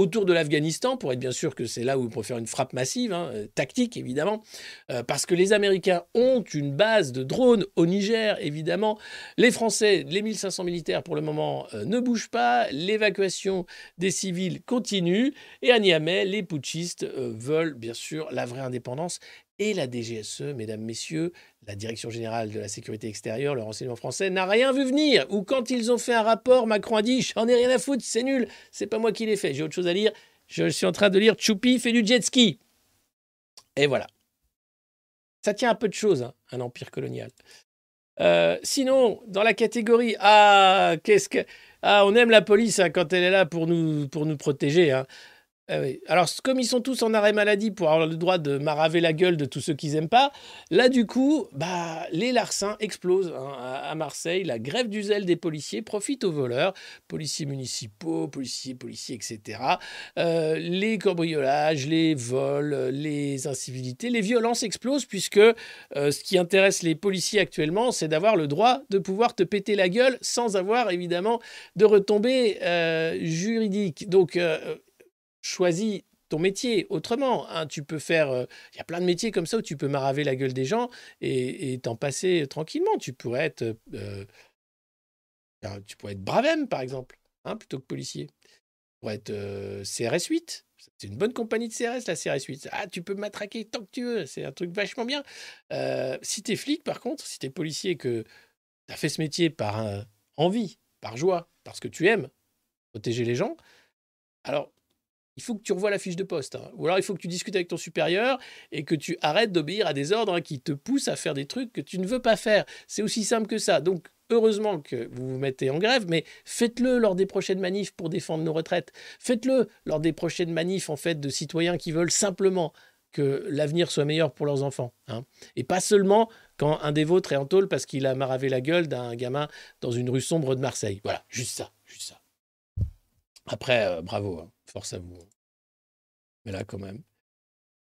autour de l'Afghanistan, pour être bien sûr que c'est là où on peut faire une frappe massive, hein, euh, tactique évidemment, euh, parce que les Américains ont une base de drones au Niger, évidemment. Les Français, les 1500 militaires pour le moment euh, ne bougent pas, l'évacuation des civils continue, et à Niamey, les putschistes veulent bien sûr la vraie indépendance et la DGSE, mesdames, messieurs, la Direction générale de la sécurité extérieure, le renseignement français, n'a rien vu venir. Ou quand ils ont fait un rapport, Macron a dit J'en ai rien à foutre, c'est nul, c'est pas moi qui l'ai fait, j'ai autre chose à lire. Je suis en train de lire Choupi fait du jet ski. Et voilà. Ça tient un peu de choses, hein, un empire colonial. Euh, sinon, dans la catégorie Ah, qu'est-ce que. Ah, on aime la police hein, quand elle est là pour nous, pour nous protéger. Hein. Ah Alors, comme ils sont tous en arrêt maladie pour avoir le droit de maraver la gueule de tous ceux qu'ils n'aiment pas, là, du coup, bah, les larcins explosent hein, à Marseille. La grève du zèle des policiers profite aux voleurs, policiers municipaux, policiers, policiers, etc. Euh, les cambriolages, les vols, les incivilités, les violences explosent puisque euh, ce qui intéresse les policiers actuellement, c'est d'avoir le droit de pouvoir te péter la gueule sans avoir évidemment de retombées euh, juridiques. Donc, choisis ton métier autrement. Hein. Tu peux faire. Euh, il y a plein de métiers comme ça où tu peux maraver la gueule des gens et t'en passer tranquillement. Tu pourrais être. Euh, euh, tu pourrais être Bravem, par exemple, hein, plutôt que policier. Tu pourrais être CRS 8. C'est une bonne compagnie de CRS, la CRS 8. Ah, tu peux m'attraquer tant que tu veux. C'est un truc vachement bien. si tu es flic, par contre, si tu es policier, que tu as fait ce métier par envie, par joie, parce que tu aimes protéger les gens, alors il faut que tu revoies la fiche de poste. Hein. Ou alors il faut que tu discutes avec ton supérieur et que tu arrêtes d'obéir à des ordres hein, qui te poussent à faire des trucs que tu ne veux pas faire. C'est aussi simple que ça. Donc heureusement que vous vous mettez en grève, mais faites-le lors des prochaines manifs pour défendre nos retraites. Faites-le lors des prochaines manifs en fait de citoyens qui veulent simplement que l'avenir soit meilleur pour leurs enfants. Hein. Et pas seulement quand un des vôtres est en tôle parce qu'il a maravé la gueule d'un gamin dans une rue sombre de Marseille. Voilà, juste ça, juste ça. Après, euh, bravo, hein, force à vous. Mais là, quand même.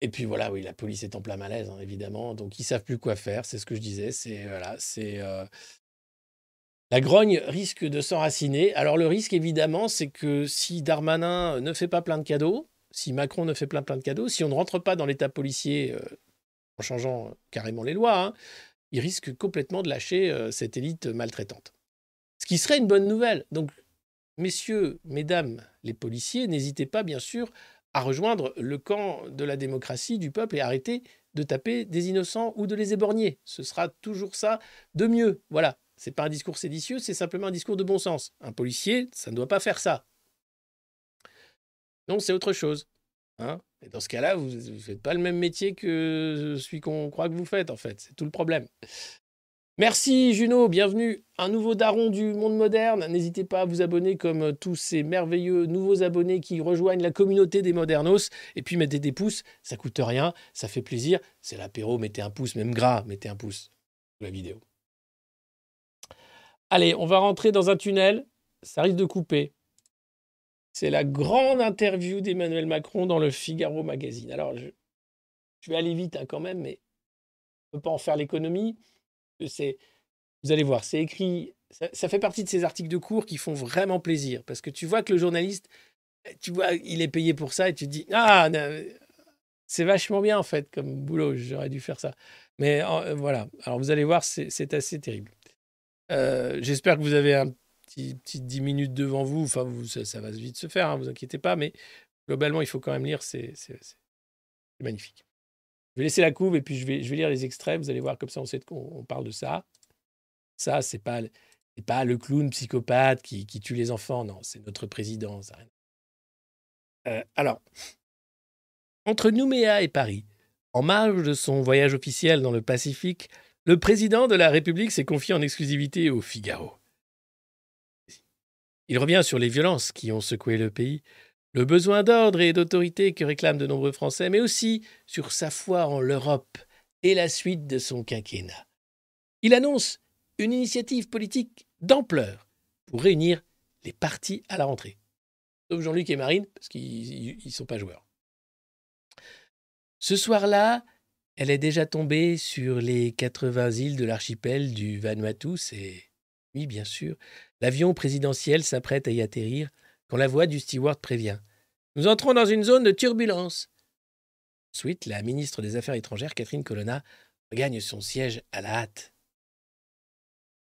Et puis voilà, oui, la police est en plein malaise, hein, évidemment. Donc, ils savent plus quoi faire. C'est ce que je disais. C'est voilà, c'est euh, la grogne risque de s'enraciner. Alors, le risque, évidemment, c'est que si Darmanin ne fait pas plein de cadeaux, si Macron ne fait plein plein de cadeaux, si on ne rentre pas dans l'état policier euh, en changeant carrément les lois, hein, il risque complètement de lâcher cette élite maltraitante. Ce qui serait une bonne nouvelle. Donc, messieurs, mesdames les policiers, n'hésitez pas, bien sûr, à rejoindre le camp de la démocratie, du peuple, et arrêter de taper des innocents ou de les éborgner. Ce sera toujours ça de mieux. Voilà. C'est pas un discours séditieux, c'est simplement un discours de bon sens. Un policier, ça ne doit pas faire ça. Non, c'est autre chose. Hein dans ce cas-là, vous ne faites pas le même métier que celui qu'on croit que vous faites, en fait. C'est tout le problème. Merci Juno, bienvenue. Un nouveau daron du monde moderne. N'hésitez pas à vous abonner comme tous ces merveilleux nouveaux abonnés qui rejoignent la communauté des modernos. Et puis mettez des pouces, ça coûte rien, ça fait plaisir. C'est l'apéro, mettez un pouce, même gras, mettez un pouce sous la vidéo. Allez, on va rentrer dans un tunnel. Ça risque de couper. C'est la grande interview d'Emmanuel Macron dans le Figaro Magazine. Alors, je, vais aller vite hein, quand même, mais on ne peut pas en faire l'économie c'est, vous allez voir, c'est écrit, ça, fait partie de ces articles de cours qui font vraiment plaisir parce que tu vois que le journaliste, tu vois, il est payé pour ça et tu te dis ah c'est vachement bien en fait comme boulot, j'aurais dû faire ça. Mais euh, voilà, alors vous allez voir, c'est assez terrible. Euh, j'espère que vous avez un petit, petit 10 minutes devant vous. Enfin, ça, va vite se faire, hein, vous inquiétez pas. Mais globalement, il faut quand même lire. C'est magnifique. Vais laisser la couve et puis je vais, lire les extraits. Vous allez voir comme ça, on sait qu'on parle de ça. Ça, c'est pas, pas le clown psychopathe qui, qui tue les enfants. Non, c'est notre président. Euh, alors, entre Nouméa et Paris, en marge de son voyage officiel dans le Pacifique, le président de la République s'est confié en exclusivité au Figaro. Il revient sur les violences qui ont secoué le pays, le besoin d'ordre et d'autorité que réclament de nombreux Français, mais aussi sur sa foi en l'Europe et la suite de son quinquennat. Il annonce une initiative politique d'ampleur pour réunir les partis à la rentrée. Sauf Jean-Luc et Marine, parce qu'ils ne sont pas joueurs. Ce soir-là, elle est déjà tombée sur les 80 îles de l'archipel du Vanuatu. C'est, oui, bien sûr, l'avion présidentiel s'apprête à y atterrir quand la voix du steward prévient. Nous entrons dans une zone de turbulence. Ensuite, la ministre des Affaires étrangères, Catherine Colonna, regagne son siège à la hâte.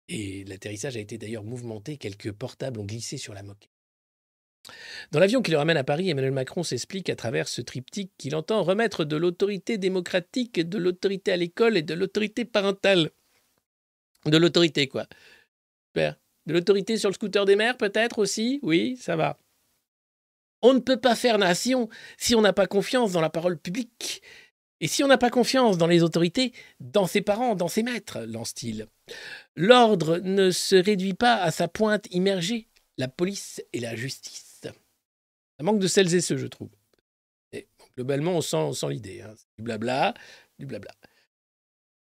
Et l'atterrissage a été d'ailleurs mouvementé, quelques portables ont glissé sur la moquette. Dans l'avion qui le ramène à Paris, Emmanuel Macron s'explique à travers ce triptyque qu'il entend remettre de l'autorité démocratique, de l'autorité à l'école et de l'autorité parentale. De l'autorité, quoi. Super. De l'autorité sur le scooter des mères, peut-être aussi? Oui, ça va. On ne peut pas faire nation si on n'a pas confiance dans la parole publique. Et si on n'a pas confiance dans les autorités, dans ses parents, dans ses maîtres, lance-t-il. L'ordre ne se réduit pas à sa pointe immergée, la police et la justice. Ça manque de celles et ceux, je trouve. Globalement, on sent, l'idée. Hein. Du blabla, du blabla.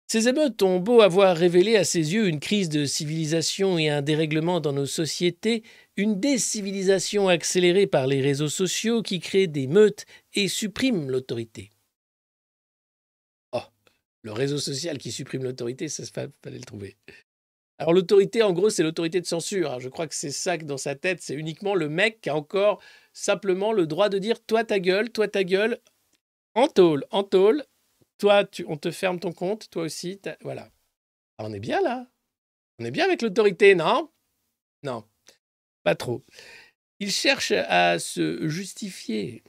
Ces émeutes ont beau avoir révélé à ses yeux une crise de civilisation et un dérèglement dans nos sociétés, une décivilisation accélérée par les réseaux sociaux qui créent des meutes et suppriment l'autorité. Oh, le réseau social qui supprime l'autorité, ça fallait le trouver. Alors l'autorité, en gros, c'est l'autorité de censure. Je crois que c'est ça que dans sa tête, c'est uniquement le mec qui a encore simplement le droit de dire toi ta gueule, toi ta gueule, en tôle, en tôle, toi, on te ferme ton compte, toi aussi. Voilà. Ah, on est bien là. On est bien avec l'autorité, non? Non, pas trop. Il cherche à se justifier.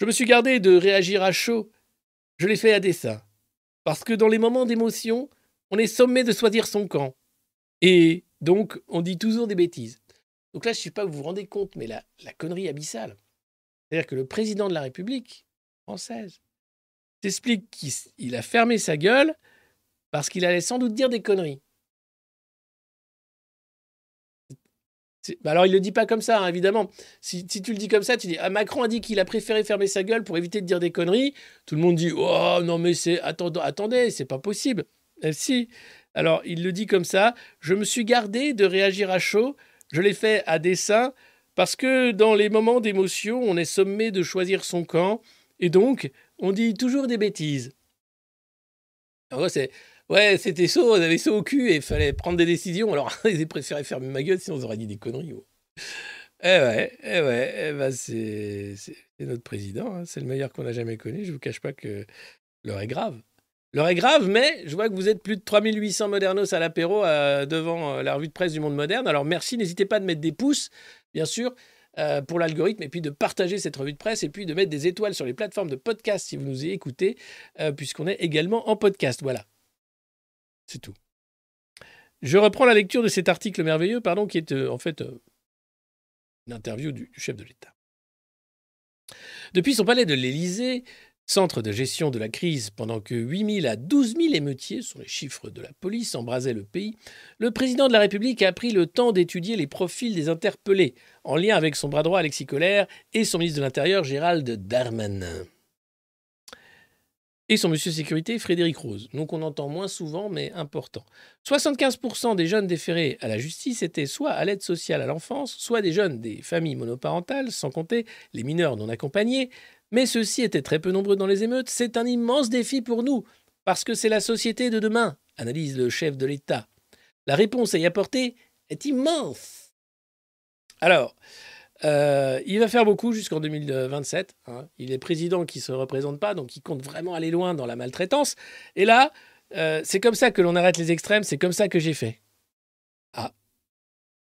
Je me suis gardé de réagir à chaud. Je l'ai fait à dessein. Parce que dans les moments d'émotion, on est sommé de choisir son camp. Et donc, on dit toujours des bêtises. Donc là, je ne sais pas vous vous rendez compte, mais la, la connerie abyssale. C'est-à-dire que le président de la République française t'explique qu'il a fermé sa gueule parce qu'il allait sans doute dire des conneries. Alors, il le dit pas comme ça, hein, évidemment. Si, tu le dis comme ça, tu dis ah, Macron a dit qu'il a préféré fermer sa gueule pour éviter de dire des conneries. Tout le monde dit Oh non, mais c'est. Attendez, attendez c'est pas possible. Eh, si. Alors, il le dit comme ça Je me suis gardé de réagir à chaud. Je l'ai fait à dessein parce que dans les moments d'émotion, on est sommé de choisir son camp. Et donc, on dit toujours des bêtises. Alors, c'est. Ouais, c'était saut, on avait saut au cul et il fallait prendre des décisions. Alors, ils préféré fermer ma gueule, sinon on aurait dit des conneries. Eh ouais, eh ouais, eh ben c'est notre président, hein. c'est le meilleur qu'on a jamais connu. Je vous cache pas que l'heure est grave. L'heure est grave, mais je vois que vous êtes plus de 3800 modernos à l'apéro euh, devant euh, la revue de presse du monde moderne. Alors merci, n'hésitez pas de mettre des pouces, bien sûr, euh, pour l'algorithme, et puis de partager cette revue de presse, et puis de mettre des étoiles sur les plateformes de podcast si vous nous y écoutez, puisqu'on est également en podcast. Voilà. C'est tout. Je reprends la lecture de cet article merveilleux, pardon, qui est euh, en fait euh, une interview du, chef de l'État. Depuis son palais de l'Élysée, centre de gestion de la crise, pendant que 8 000 à 12 000 émeutiers, sont les chiffres de la police, embrasaient le pays, le président de la République a pris le temps d'étudier les profils des interpellés, en lien avec son bras droit Alexis Collère et son ministre de l'Intérieur Gérald Darmanin et son monsieur sécurité Frédéric Rose. Donc on entend moins souvent, mais important. 75% des jeunes déférés à la justice étaient soit à l'aide sociale à l'enfance, soit des jeunes des familles monoparentales, sans compter les mineurs non accompagnés. Mais ceux-ci étaient très peu nombreux dans les émeutes. C'est un immense défi pour nous, parce que c'est la société de demain, analyse le chef de l'État. La réponse à y apporter est immense. Alors, euh, il va faire beaucoup jusqu'en 2027. Hein. Il est président qui ne se représente pas, donc il compte vraiment aller loin dans la maltraitance. Et là, euh, c'est comme ça que l'on arrête les extrêmes, c'est comme ça que j'ai fait. Ah.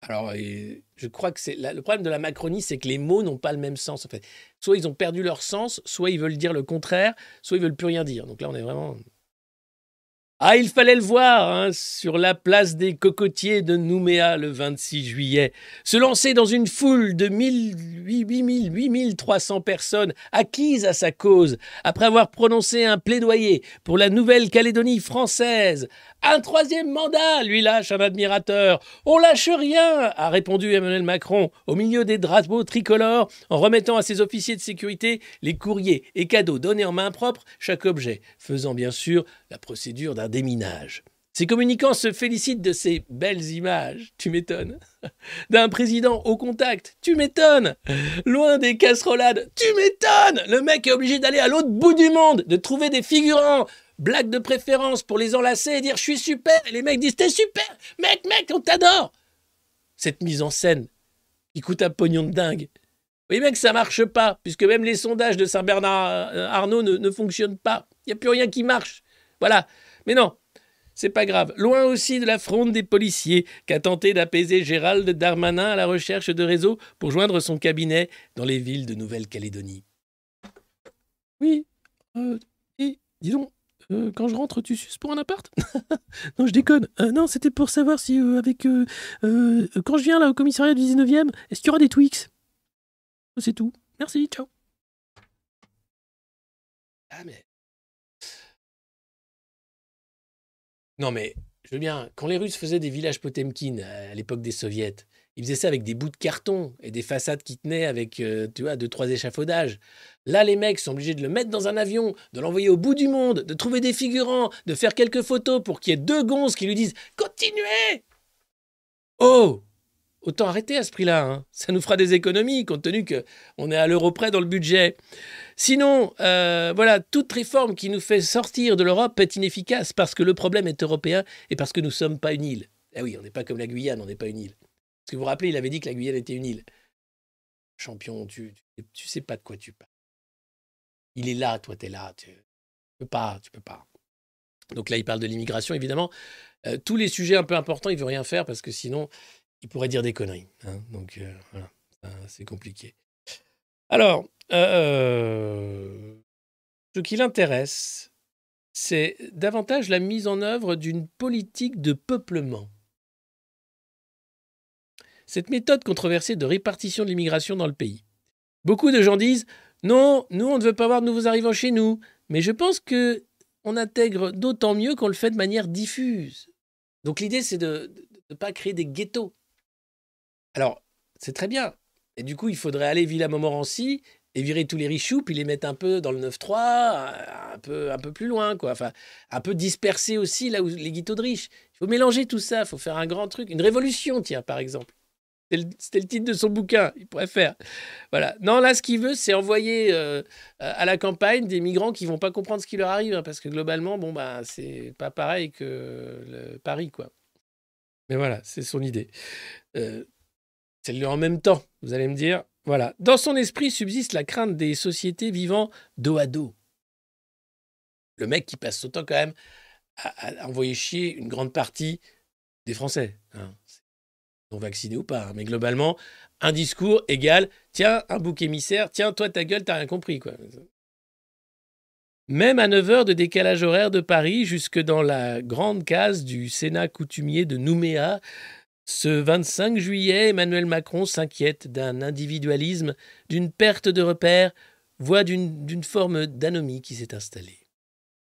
Alors, je crois que c'est le problème de la Macronie, c'est que les mots n'ont pas le même sens. En fait. Soit ils ont perdu leur sens, soit ils veulent dire le contraire, soit ils veulent plus rien dire. Donc là, on est vraiment ah, il fallait le voir hein, sur la place des cocotiers de Nouméa le 26 juillet, se lancer dans une foule de 8000, 8300 personnes acquises à sa cause, après avoir prononcé un plaidoyer pour la Nouvelle-Calédonie française, un troisième mandat, lui lâche un admirateur. On lâche rien, a répondu Emmanuel Macron, au milieu des drapeaux tricolores, en remettant à ses officiers de sécurité les courriers et cadeaux donnés en main propre, chaque objet, faisant bien sûr la procédure d'un déminage. Ces communicants se félicitent de ces belles images, tu m'étonnes. D'un président au contact, tu m'étonnes. Loin des casserolades, tu m'étonnes. Le mec est obligé d'aller à l'autre bout du monde, de trouver des figurants, blague de préférence pour les enlacer et dire je suis super. Et les mecs disent t'es super, mec, mec, on t'adore. Cette mise en scène qui coûte un pognon de dingue. Oui, mec, ça marche pas, puisque même les sondages de Saint-Bernard euh, Arnaud ne, ne fonctionnent pas. Il n'y a plus rien qui marche. Voilà. Mais non, c'est pas grave. Loin aussi de la fronde des policiers qu'a tenté d'apaiser Gérald Darmanin à la recherche de réseaux pour joindre son cabinet dans les villes de Nouvelle-Calédonie. Oui, euh, et dis donc, euh, quand je rentre, tu suces pour un appart? Non, je déconne. Euh, non, c'était pour savoir si, euh, avec. quand je viens là au commissariat du 19e, est-ce qu'il y aura des Twix? C'est tout. Merci, ciao. Ah, mais. Non, mais, je veux bien, quand les Russes faisaient des villages Potemkin à l'époque des Soviets, ils faisaient ça avec des bouts de carton et des façades qui tenaient avec, euh, tu vois, deux, trois échafaudages. Là, les mecs sont obligés de le mettre dans un avion, de l'envoyer au bout du monde, de trouver des figurants, de faire quelques photos pour qu'il y ait deux gonzes qui lui disent Continuez Oh Autant arrêter à ce prix-là. Hein. Ça nous fera des économies, compte tenu qu'on est à l'euro près dans le budget. Sinon, euh, voilà, toute réforme qui nous fait sortir de l'Europe est inefficace parce que le problème est européen et parce que nous ne sommes pas une île. Eh oui, on n'est pas comme la Guyane, on n'est pas une île. Parce que vous vous rappelez, il avait dit que la Guyane était une île. Champion, tu, tu, sais pas de quoi tu parles. Il est là, toi, tu es là. Tu, peux pas, tu peux pas. Donc là, il parle de l'immigration, évidemment. Euh, tous les sujets un peu importants, il veut rien faire parce que sinon, il pourrait dire des conneries. Hein. Donc euh, voilà, c'est compliqué. Alors, euh, ce qui l'intéresse, c'est davantage la mise en œuvre d'une politique de peuplement. Cette méthode controversée de répartition de l'immigration dans le pays. Beaucoup de gens disent non, nous on ne veut pas voir de nouveaux arrivants chez nous, mais je pense que on intègre d'autant mieux qu'on le fait de manière diffuse. Donc l'idée c'est de ne pas créer des ghettos. Alors, c'est très bien. Et du coup, il faudrait aller Villa Montmorency et virer tous les richoux, puis les mettre un peu dans le 9-3, un peu, un peu plus loin, quoi. Enfin, un peu disperser aussi là où les guiteaux de riches. Il faut mélanger tout ça, il faut faire un grand truc, une révolution, tiens, par exemple. C'était le titre de son bouquin, il pourrait faire. Voilà. Non, là, ce qu'il veut, c'est envoyer euh, à la campagne des migrants qui vont pas comprendre ce qui leur arrive, hein, parce que globalement, bon, bah, c'est pas pareil que Paris, quoi. Mais voilà, c'est son idée. Euh, c'est en même temps, vous allez me dire. Voilà. Dans son esprit subsiste la crainte des sociétés vivant dos à dos. Le mec qui passe son temps quand même à, envoyer chier une grande partie des Français. Hein. Non vaccinés ou pas. Hein. Mais globalement, un discours égal, tiens, un bouc émissaire, tiens, toi, ta gueule, t'as rien compris. Même à 9 heures de décalage horaire de Paris, jusque dans la grande case du Sénat coutumier de Nouméa, ce 25 juillet, Emmanuel Macron s'inquiète d'un individualisme, d'une perte de repères, voire d'une forme d'anomie qui s'est installée.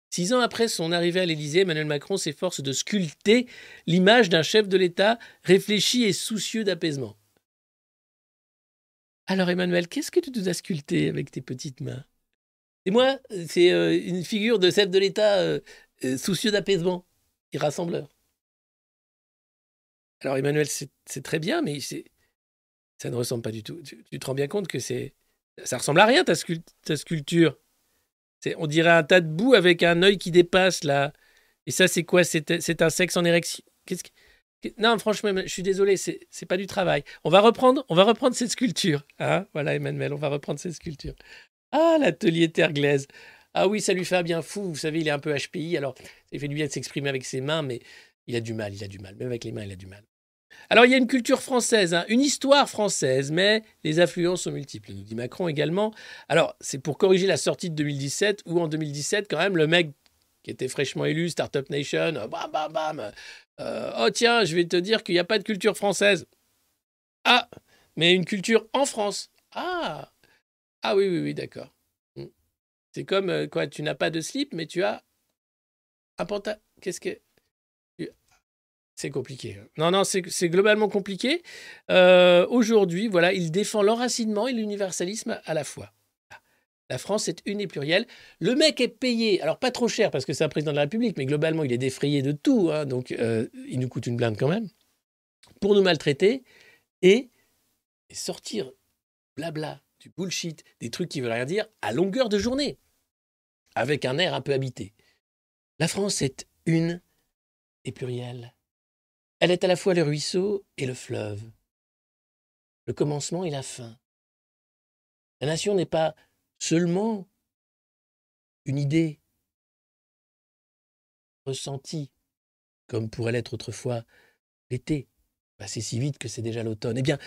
Six ans après son arrivée à l'Élysée, Emmanuel Macron s'efforce de sculpter l'image d'un chef de l'État réfléchi et soucieux d'apaisement. Alors Emmanuel, qu'est-ce que tu nous as sculpté avec tes petites mains? Et moi, c'est euh, une figure de chef de l'État euh, euh, soucieux d'apaisement et rassembleur. Alors Emmanuel, c'est très bien, mais ça ne ressemble pas du tout. Tu, te rends bien compte que c'est ça ressemble à rien ta, sculpture. On dirait un tas de boue avec un œil qui dépasse là. Et ça, c'est quoi? C'est un sexe en érection. Non, franchement, je suis désolé, c'est pas du travail. On va reprendre, on va reprendre cette sculpture. Hein? Voilà, Emmanuel, on va reprendre cette sculpture. Ah, l'atelier terre glaise. Ah oui, ça lui fait un bien fou. Vous savez, il est un peu HPI, alors il fait du bien de s'exprimer avec ses mains, mais il a du mal, il a du mal. Même avec les mains, il a du mal. Alors il y a une culture française, hein, une histoire française, mais les affluences sont multiples, nous dit Macron également. Alors c'est pour corriger la sortie de 2017, où en 2017, quand même, le mec qui était fraîchement élu, Startup Nation, bam, bam, bam, euh, oh tiens, je vais te dire qu'il n'y a pas de culture française. Ah, mais une culture en France. Ah, ah oui, oui, oui, d'accord. Hmm. C'est comme euh, quoi, tu n'as pas de slip, mais tu as un pantalon. Qu'est-ce que c'est compliqué. Hein. Non, non, c'est globalement compliqué. Euh, aujourd'hui, voilà, il défend l'enracinement et l'universalisme à la fois. La France est une et plurielle. Le mec est payé, alors pas trop cher parce que c'est un président de la République, mais globalement, il est défrayé de tout, hein, donc euh, il nous coûte une blinde quand même, pour nous maltraiter et, sortir blabla, du bullshit, des trucs qui veulent rien dire à longueur de journée, avec un air un peu habité. La France est une et plurielle. Elle est à la fois le ruisseau et le fleuve, le commencement et la fin. La nation n'est pas seulement une idée ressentie, comme pourrait l'être autrefois l'été, passé si vite que c'est déjà l'automne. Eh bien,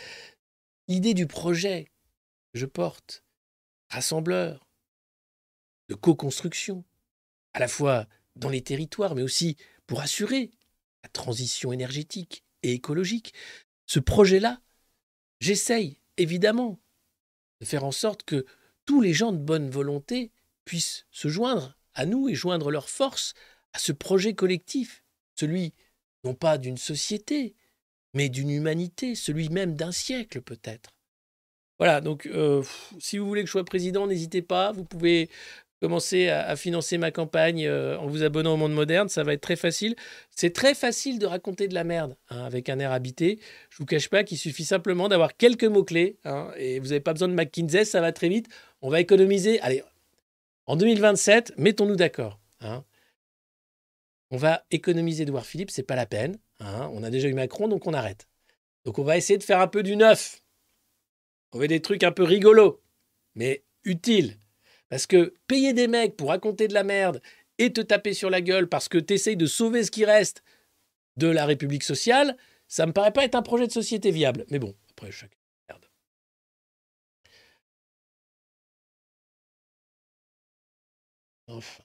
l'idée du projet que je porte, rassembleur, de co-construction, à la fois dans les territoires, mais aussi pour assurer la transition énergétique et écologique. Ce projet-là, j'essaye évidemment de faire en sorte que tous les gens de bonne volonté puissent se joindre à nous et joindre leurs forces à ce projet collectif, celui non pas d'une société, mais d'une humanité, celui même d'un siècle peut-être. Voilà, donc euh, si vous voulez que je sois président, n'hésitez pas, vous pouvez commencer à, financer ma campagne euh, en vous abonnant au monde moderne, ça va être très facile. C'est très facile de raconter de la merde hein, avec un air habité. Je vous cache pas qu'il suffit simplement d'avoir quelques mots-clés hein, et vous n'avez pas besoin de McKinsey, ça va très vite. On va économiser. Allez, en 2027, mettons-nous d'accord. Hein. On va économiser Edouard Philippe, c'est pas la peine. On a déjà eu Macron, donc on arrête. Donc on va essayer de faire un peu du neuf. On veut des trucs un peu rigolos, mais utiles. Parce que payer des mecs pour raconter de la merde et te taper sur la gueule parce que tu essayes de sauver ce qui reste de la République sociale, ça me paraît pas être un projet de société viable. Mais bon, après, chaque merde. Enfin.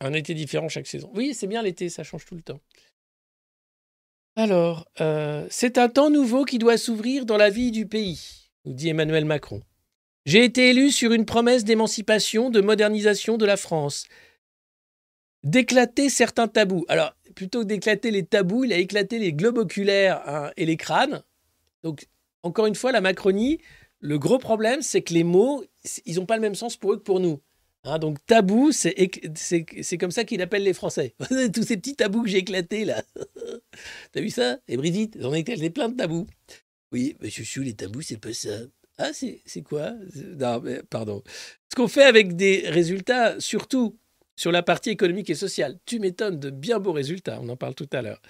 Un été différent chaque saison. Oui, c'est bien l'été, ça change tout le temps. Alors, euh, c'est un temps nouveau qui doit s'ouvrir dans la vie du pays, nous dit Emmanuel Macron. J'ai été élu sur une promesse d'émancipation, de modernisation de la France. D'éclater certains tabous. Alors, plutôt que d'éclater les tabous, il a éclaté les globes oculaires hein, et les crânes. Donc, encore une fois, la Macronie, le gros problème, c'est que les mots, ils n'ont pas le même sens pour eux que pour nous. Hein, donc tabou, c'est comme ça qu'il appelle les Français. Tous ces petits tabous que j'ai éclatés là. T'as vu ça? Et Brigitte, j'en ai éclaté plein de tabous. Oui, mais chouchou, les tabous, c'est pas ça. Ah, c'est quoi? Non, mais pardon. Ce qu'on fait avec des résultats, surtout sur la partie économique et sociale. Tu m'étonnes de bien beaux résultats, on en parle tout à l'heure.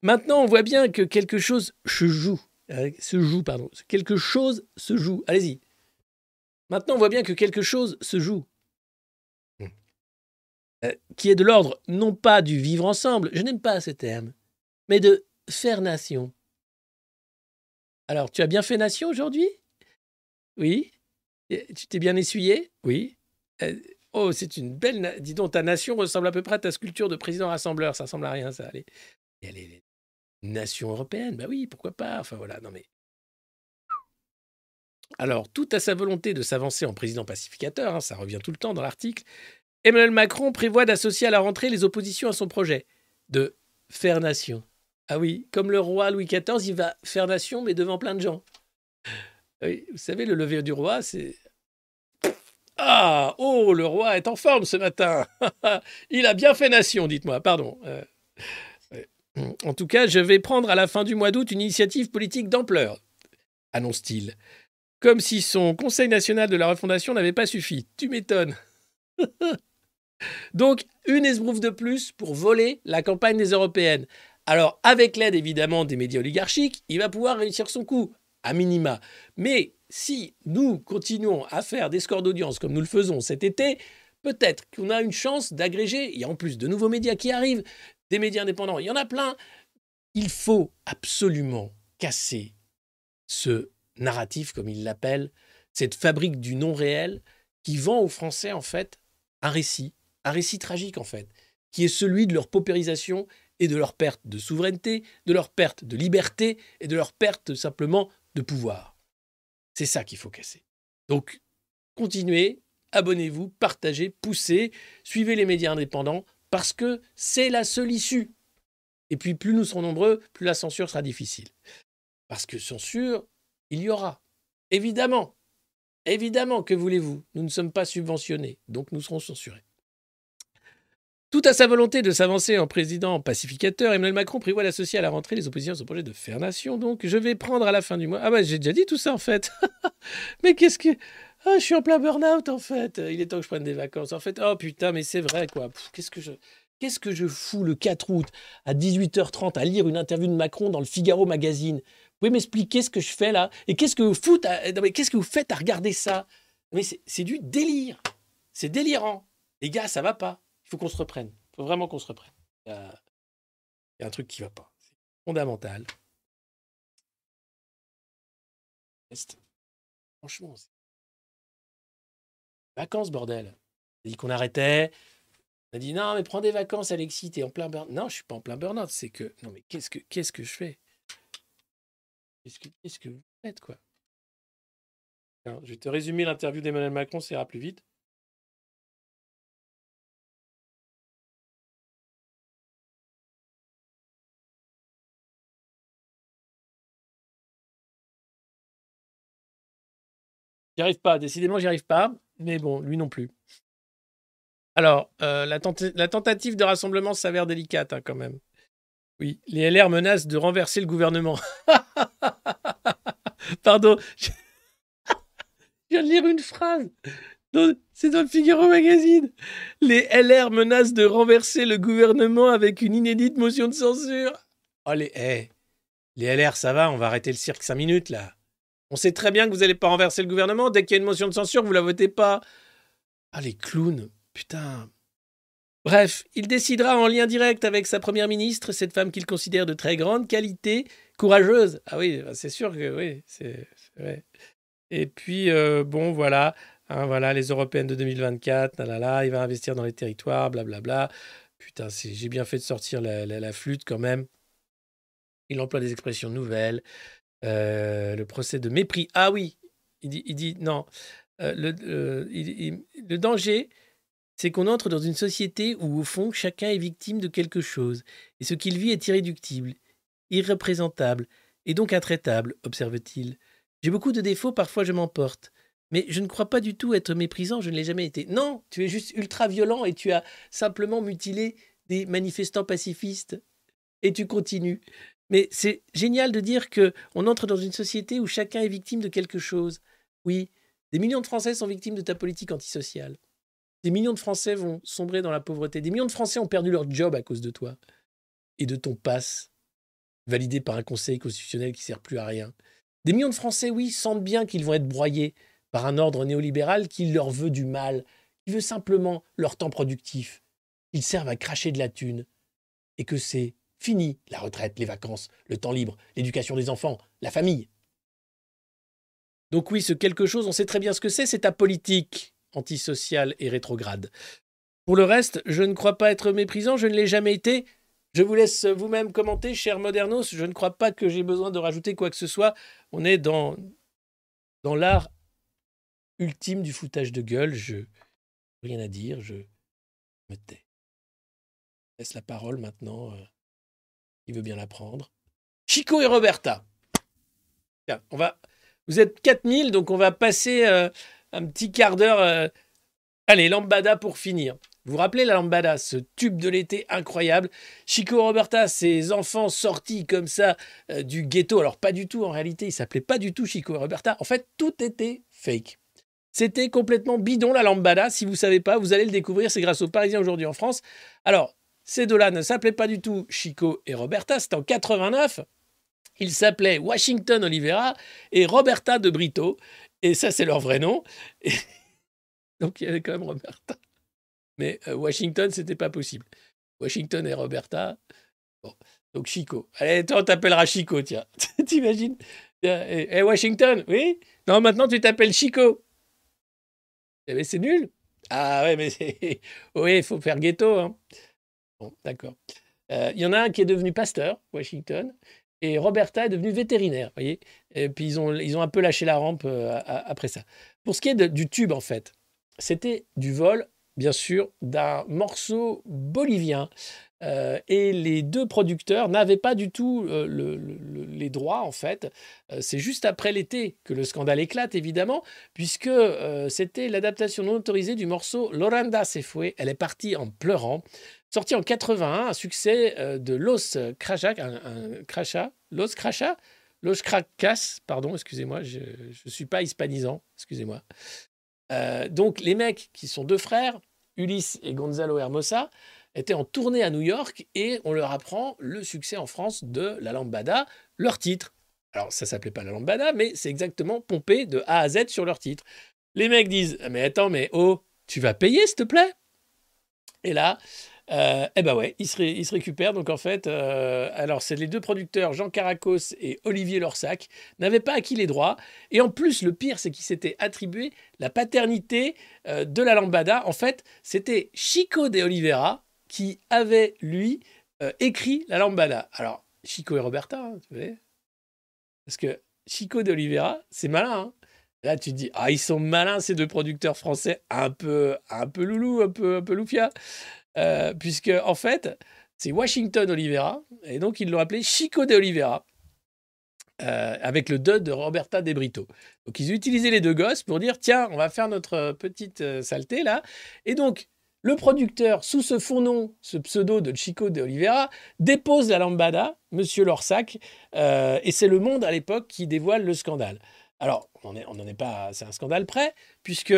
Maintenant, on voit bien que quelque chose se joue. Euh, se joue, pardon. Quelque chose se joue. Allez-y. Maintenant, on voit bien que quelque chose se joue. Euh, qui est de l'ordre non pas du vivre ensemble, je n'aime pas ce terme, mais de faire nation. Alors, tu as bien fait nation aujourd'hui? Oui Tu t'es bien essuyé? Oui. Euh, oh, c'est une belle. Dis donc, ta nation ressemble à peu près à ta sculpture de président rassembleur. Ça ressemble à rien, ça. Allez. elle est nation européenne. Bah oui, pourquoi pas? Enfin voilà, non mais. Alors, tout à sa volonté de s'avancer en président pacificateur, hein, ça revient tout le temps dans l'article, Emmanuel Macron prévoit d'associer à la rentrée les oppositions à son projet de faire nation. Ah oui, comme le roi Louis XIV, il va faire nation, mais devant plein de gens. Oui, vous savez, le lever du roi, c'est. Ah Oh, le roi est en forme ce matin Il a bien fait nation, dites-moi, pardon. Euh, en tout cas, je vais prendre à la fin du mois d'août une initiative politique d'ampleur, annonce-t-il. Comme si son Conseil national de la refondation n'avait pas suffi. Tu m'étonnes. Donc, une esbrouffe de plus pour voler la campagne des européennes. Alors, avec l'aide évidemment des médias oligarchiques, il va pouvoir réussir son coup, à minima. Mais si nous continuons à faire des scores d'audience comme nous le faisons cet été, peut-être qu'on a une chance d'agréger. Il y a en plus de nouveaux médias qui arrivent, des médias indépendants, il y en a plein. Il faut absolument casser ce narratif, comme il l'appelle, cette fabrique du non réel qui vend aux Français en fait un récit un récit tragique en fait, qui est celui de leur paupérisation et de leur perte de souveraineté, de leur perte de liberté et de leur perte simplement de pouvoir. C'est ça qu'il faut casser. Donc, continuez, abonnez-vous, partagez, poussez, suivez les médias indépendants, parce que c'est la seule issue. Et puis, plus nous serons nombreux, plus la censure sera difficile. Parce que censure, il y aura. Évidemment. Évidemment, que voulez-vous Nous ne sommes pas subventionnés, donc nous serons censurés. Tout à sa volonté de s'avancer en président pacificateur, Emmanuel Macron prévoit d'associer à la rentrée les oppositions à son projet de faire nation. Donc, je vais prendre à la fin du mois. Ah bah j'ai déjà dit tout ça en fait. mais qu'est-ce que ah, je suis en plein burn-out en fait. Il est temps que je prenne des vacances. En fait, oh putain, mais c'est vrai quoi. Qu'est-ce que je Qu'est-ce que je fous le 4 août à 18h30 à lire une interview de Macron dans le Figaro magazine? Vous pouvez m'expliquer ce que je fais là? Et qu'est-ce que vous vous faites à regarder ça? Mais c'est du délire. C'est délirant. Les gars, ça va pas faut qu'on se reprenne. Faut vraiment qu'on se reprenne. Il y, a, un truc qui va pas. C'est fondamental. Franchement. Vacances, bordel. On a dit qu'on arrêtait. On a dit non, mais prends des vacances, Alexis, t'es en plein burn Non, je suis pas en plein burn-out. C'est que. Non, mais qu'est-ce que, qu'est-ce que je fais? Qu'est-ce que, qu'est-ce que vous faites, quoi? Je vais te résumer l'interview d'Emmanuel Macron, ça ira plus vite. J'y arrive pas, décidément, j'y arrive pas. Mais bon, lui non plus. Alors, euh, la, tentative de rassemblement s'avère délicate hein, quand même. Oui, les LR menacent de renverser le gouvernement. Pardon, je... viens de lire une phrase. C'est dans le Figaro Magazine. Les LR menacent de renverser le gouvernement avec une inédite motion de censure. Oh, les, hey, les LR, ça va, on va arrêter le cirque cinq minutes là. On sait très bien que vous n'allez pas renverser le gouvernement. Dès qu'il y a une motion de censure, vous la votez pas. Ah, les clowns. Putain. Bref, il décidera en lien direct avec sa première ministre, cette femme qu'il considère de très grande qualité, courageuse. Ah oui, bah, c'est sûr que oui, c'est vrai. Et puis, euh, bon, voilà, hein, voilà, les européennes de 2024, là, là, il va investir dans les territoires, blablabla. Putain, j'ai bien fait de sortir la flûte quand même. Il emploie des expressions nouvelles. Euh, le procès de mépris. Ah oui, il dit, non. Euh, le, euh, le danger, c'est qu'on entre dans une société où, au fond, chacun est victime de quelque chose, et ce qu'il vit est irréductible, irreprésentable, et donc intraitable, observe-t-il. J'ai beaucoup de défauts, parfois je m'emporte. Mais je ne crois pas du tout être méprisant, je ne l'ai jamais été. Non, tu es juste ultra violent et tu as simplement mutilé des manifestants pacifistes. Et tu continues. Mais c'est génial de dire que on entre dans une société où chacun est victime de quelque chose. Oui, des millions de Français sont victimes de ta politique antisociale. Des millions de Français vont sombrer dans la pauvreté. Des millions de Français ont perdu leur job à cause de toi et de ton passe, validé par un conseil constitutionnel qui sert plus à rien. Des millions de Français, oui, sentent bien qu'ils vont être broyés par un ordre néolibéral qui leur veut du mal, qui veut simplement leur temps productif. Ils servent à cracher de la thune. Et que c'est fini, la retraite, les vacances, le temps libre, l'éducation des enfants, la famille. Donc oui, ce quelque chose, on sait très bien ce que c'est, c'est ta politique antisociale et rétrograde. Pour le reste, je ne crois pas être méprisant, je ne l'ai jamais été. Je vous laisse vous-même commenter, cher Modernos. Je ne crois pas que j'ai besoin de rajouter quoi que ce soit. On est dans, l'art ultime du foutage de gueule. Je rien à dire, je me tais. Je laisse la parole maintenant. Il veut bien la prendre. Chico et Roberta. On va, vous êtes 4000, donc on va passer euh, un petit quart d'heure. Euh, allez, lambada pour finir. Vous vous rappelez la lambada, ce tube de l'été incroyable? Chico Roberta, ces enfants sortis comme ça euh, du ghetto. Alors pas du tout en réalité, il s'appelait pas du tout Chico Roberta. En fait, tout était fake. C'était complètement bidon la lambada. Si vous ne savez pas, vous allez le découvrir. C'est grâce aux Parisiens aujourd'hui en France. Alors, ces deux-là ne s'appelaient pas du tout Chico et Roberta. C'était en 89. Ils s'appelaient Washington Oliveira et Roberta de Brito. Et ça, c'est leur vrai nom. Donc, il y avait quand même Roberta. Mais euh, Washington, c'était pas possible. Washington et Roberta. Bon. Donc, Chico. Allez, toi, on t'appellera Chico, tiens. T'imagines? Et, Washington, oui? Non, maintenant, tu t'appelles Chico. Eh mais c'est nul. Ah ouais, mais. Oui, il faut faire ghetto. Hein. D'accord. Euh, il y en a un qui est devenu pasteur, Washington, et Roberta est devenue vétérinaire, voyez. Et puis ils ont, ils ont un peu lâché la rampe euh, après ça. Pour ce qui est du tube, en fait, c'était du vol, bien sûr, d'un morceau bolivien. Euh, et les deux producteurs n'avaient pas du tout les droits, en fait. c'est juste après l'été que le scandale éclate, évidemment, puisque c'était l'adaptation non autorisée du morceau Loranda se fue. Elle est partie en pleurant. Sorti en 81, un succès euh, de Los Crachas, un, un Los Crachas, Los Cracas, pardon, excusez-moi, je ne suis pas hispanisant, excusez-moi. Euh, donc les mecs qui sont deux frères, Ulysse et Gonzalo Hermosa, étaient en tournée à New York et on leur apprend le succès en France de La Lambada, leur titre. Alors ça s'appelait pas La Lambada, mais c'est exactement pompé de A à Z sur leur titre. Les mecs disent Mais attends, mais oh, tu vas payer s'il te plaît? Et là, euh, eh ben ouais, il se, récupère. Donc en fait, euh, alors c'est les deux producteurs, Jean Caracos et Olivier Lorsac, n'avaient pas acquis les droits. Et en plus, le pire, c'est qu'ils s'étaient attribué la paternité euh, de la lambada. En fait, c'était Chico de Oliveira qui avait, lui, écrit la lambada. Alors, Chico et Roberta, hein, tu vois Parce que Chico de Oliveira, c'est malin. Hein Là, tu te dis, ah, ils sont malins, ces deux producteurs français, un peu, un peu loulou, un peu, un peu loufia. Euh, puisque en fait, c'est Washington Oliveira, et donc ils l'ont appelé Chico de Oliveira. Euh, avec le 2 de Roberta De Brito. Donc ils utilisaient les deux gosses pour dire tiens, on va faire notre petite euh, saleté là. Et donc le producteur, sous ce faux nom, ce pseudo de Chico de Oliveira, dépose la lambada, Monsieur Lorsac, et c'est Le Monde à l'époque qui dévoile le scandale. Alors, on n'en est pas, c'est un scandale près, puisque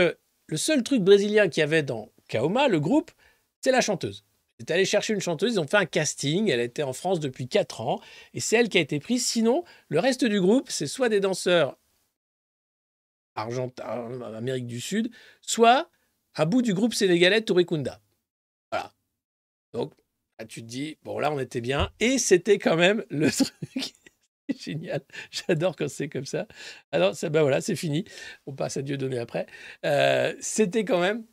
le seul truc brésilien qu'il y avait dans Kaoma, le groupe, c'est la chanteuse. Ils allé chercher une chanteuse, ils ont fait un casting, elle était en France depuis 4 ans, et c'est elle qui a été prise. Sinon, le reste du groupe, c'est soit des danseurs argentins, Amérique du Sud, soit un bout du groupe sénégalais Tourikunda. Voilà. Donc, tu te dis, bon là, on était bien, et c'était quand même le truc. Génial, j'adore quand c'est comme ça. Alors, ça, ben voilà, c'est fini. On passe à Dieu donné après. Euh, c'était quand même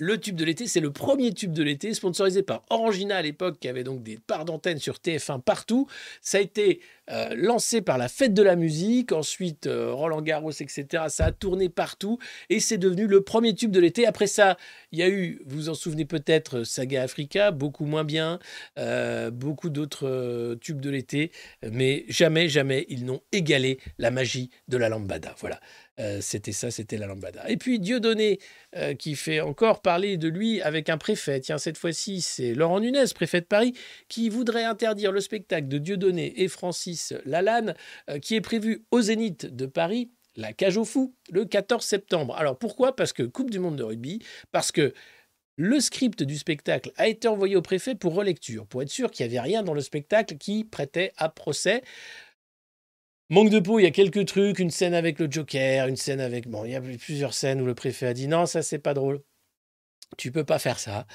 le tube de l'été, c'est le premier tube de l'été, sponsorisé par Orangina à l'époque, qui avait donc des parts d'antenne sur TF1 partout. Ça a été euh, lancé par la fête de la musique, ensuite euh, Roland Garros, etc. Ça a tourné partout et c'est devenu le premier tube de l'été. Après ça, il y a eu, vous vous en souvenez peut-être, Saga Africa, beaucoup moins bien, euh, beaucoup d'autres tubes de l'été, mais jamais, jamais ils n'ont égalé la magie de la lambada. Voilà. Euh, c'était ça, c'était la lambada. Et puis Dieudonné, euh, qui fait encore parler de lui avec un préfet. Tiens, cette fois-ci, c'est Laurent Nunez, préfet de Paris, qui voudrait interdire le spectacle de Dieudonné et Francis Lalanne, euh, qui est prévu au Zénith de Paris, la cage au fou, le 14 septembre. Alors pourquoi? Parce que Coupe du Monde de rugby, parce que le script du spectacle a été envoyé au préfet pour relecture, pour être sûr qu'il n'y avait rien dans le spectacle qui prêtait à procès. Manque de peau, il y a quelques trucs, une scène avec le Joker, une scène avec... Bon, il y a plusieurs scènes où le préfet a dit non, ça c'est pas drôle. Tu peux pas faire ça.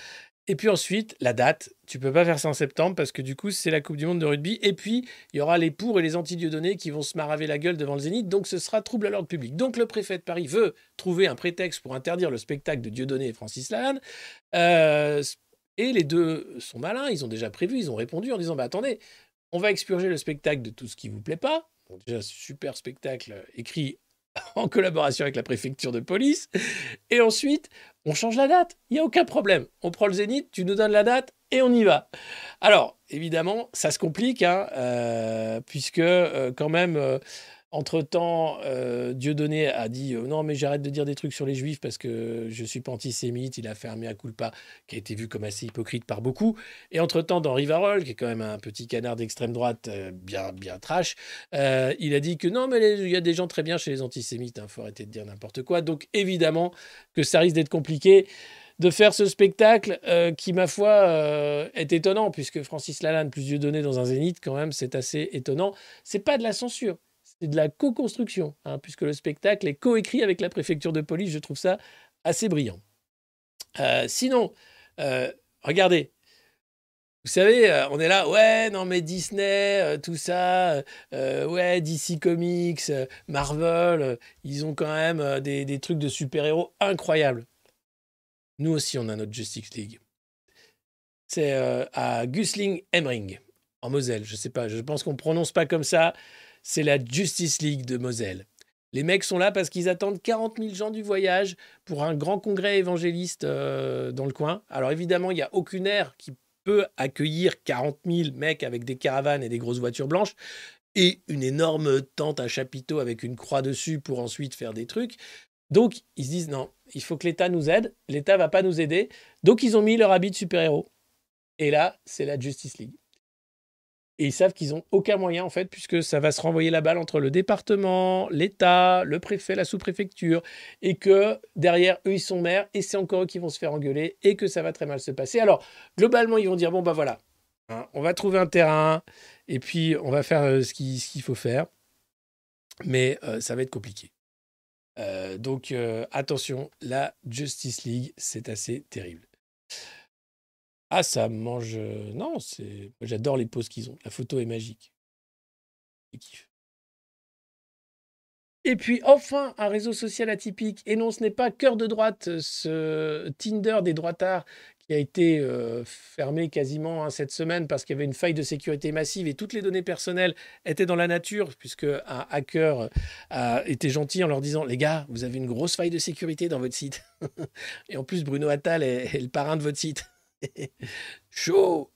Et puis ensuite, la date, tu peux pas faire ça en septembre parce que du coup, c'est la Coupe du Monde de rugby. Et puis, il y aura les pour et les anti-dieudonnés qui vont se maraver la gueule devant le Zénith. Donc, ce sera trouble à l'ordre public. Donc, le préfet de Paris veut trouver un prétexte pour interdire le spectacle de Dieudonné et Francis Lalanne. Euh, et les deux sont malins. Ils ont déjà prévu, ils ont répondu en disant bah, attendez, on va expurger le spectacle de tout ce qui vous plaît pas déjà, super spectacle euh, écrit en collaboration avec la préfecture de police. Et ensuite, on change la date. Il n'y a aucun problème. On prend le zénith, tu nous donnes la date et on y va. Alors, évidemment, ça se complique, hein, euh, puisque euh, quand même, entre-temps, euh, Dieudonné a dit euh, non, mais j'arrête de dire des trucs sur les juifs parce que je suis pas antisémite. Il a fait un mea culpa qui a été vu comme assez hypocrite par beaucoup. Et entre-temps, dans Rivarol, qui est quand même un petit canard d'extrême droite euh, bien, bien trash, il a dit que non, mais il y a des gens très bien chez les antisémites. Il hein, faut arrêter de dire n'importe quoi. Donc évidemment que ça risque d'être compliqué de faire ce spectacle qui, ma foi, est étonnant, puisque Francis Lalanne plus Dieudonné dans un zénith, quand même, c'est assez étonnant. C'est pas de la censure, c'est de la co-construction, hein, puisque le spectacle est coécrit avec la préfecture de police. Je trouve ça assez brillant. Euh, sinon, euh, regardez, vous savez, euh, on est là, ouais, non mais Disney, tout ça, ouais, DC Comics, Marvel, ils ont quand même des, trucs de super-héros incroyables. Nous aussi, on a notre Justice League. C'est à Gusling Emring, en Moselle. Je sais pas, je pense qu'on prononce pas comme ça c'est la Justice League de Moselle. Les mecs sont là parce qu'ils attendent 40 000 gens du voyage pour un grand congrès évangéliste euh, dans le coin. Alors évidemment, il n'y a aucune aire qui peut accueillir 40 000 mecs avec des caravanes et des grosses voitures blanches et une énorme tente à chapiteau avec une croix dessus pour ensuite faire des trucs. Donc ils se disent non, il faut que l'État nous aide. L'État va pas nous aider. Donc ils ont mis leur habit de super-héros. Et là, c'est la Justice League. Et ils savent qu'ils n'ont aucun moyen, en fait, puisque ça va se renvoyer la balle entre le département, l'État, le préfet, la sous-préfecture, et que derrière, eux, ils sont maires, et c'est encore eux qui vont se faire engueuler, et que ça va très mal se passer. Alors, globalement, ils vont dire, bon, bah voilà, hein, on va trouver un terrain, et puis on va faire euh, ce qu'il faut faire, mais euh, ça va être compliqué. Euh, donc, attention, la Justice League, c'est assez terrible. Ah, ça mange. Non, c'est. J'adore les poses qu'ils ont. La photo est magique. Et puis enfin, un réseau social atypique. Et non, ce n'est pas cœur de droite, ce Tinder des droitards qui a été fermé quasiment hein, cette semaine parce qu'il y avait une faille de sécurité massive et toutes les données personnelles étaient dans la nature puisque un hacker a été gentil en leur disant les gars, vous avez une grosse faille de sécurité dans votre site. et en plus, Bruno Attal est le parrain de votre site. Chaud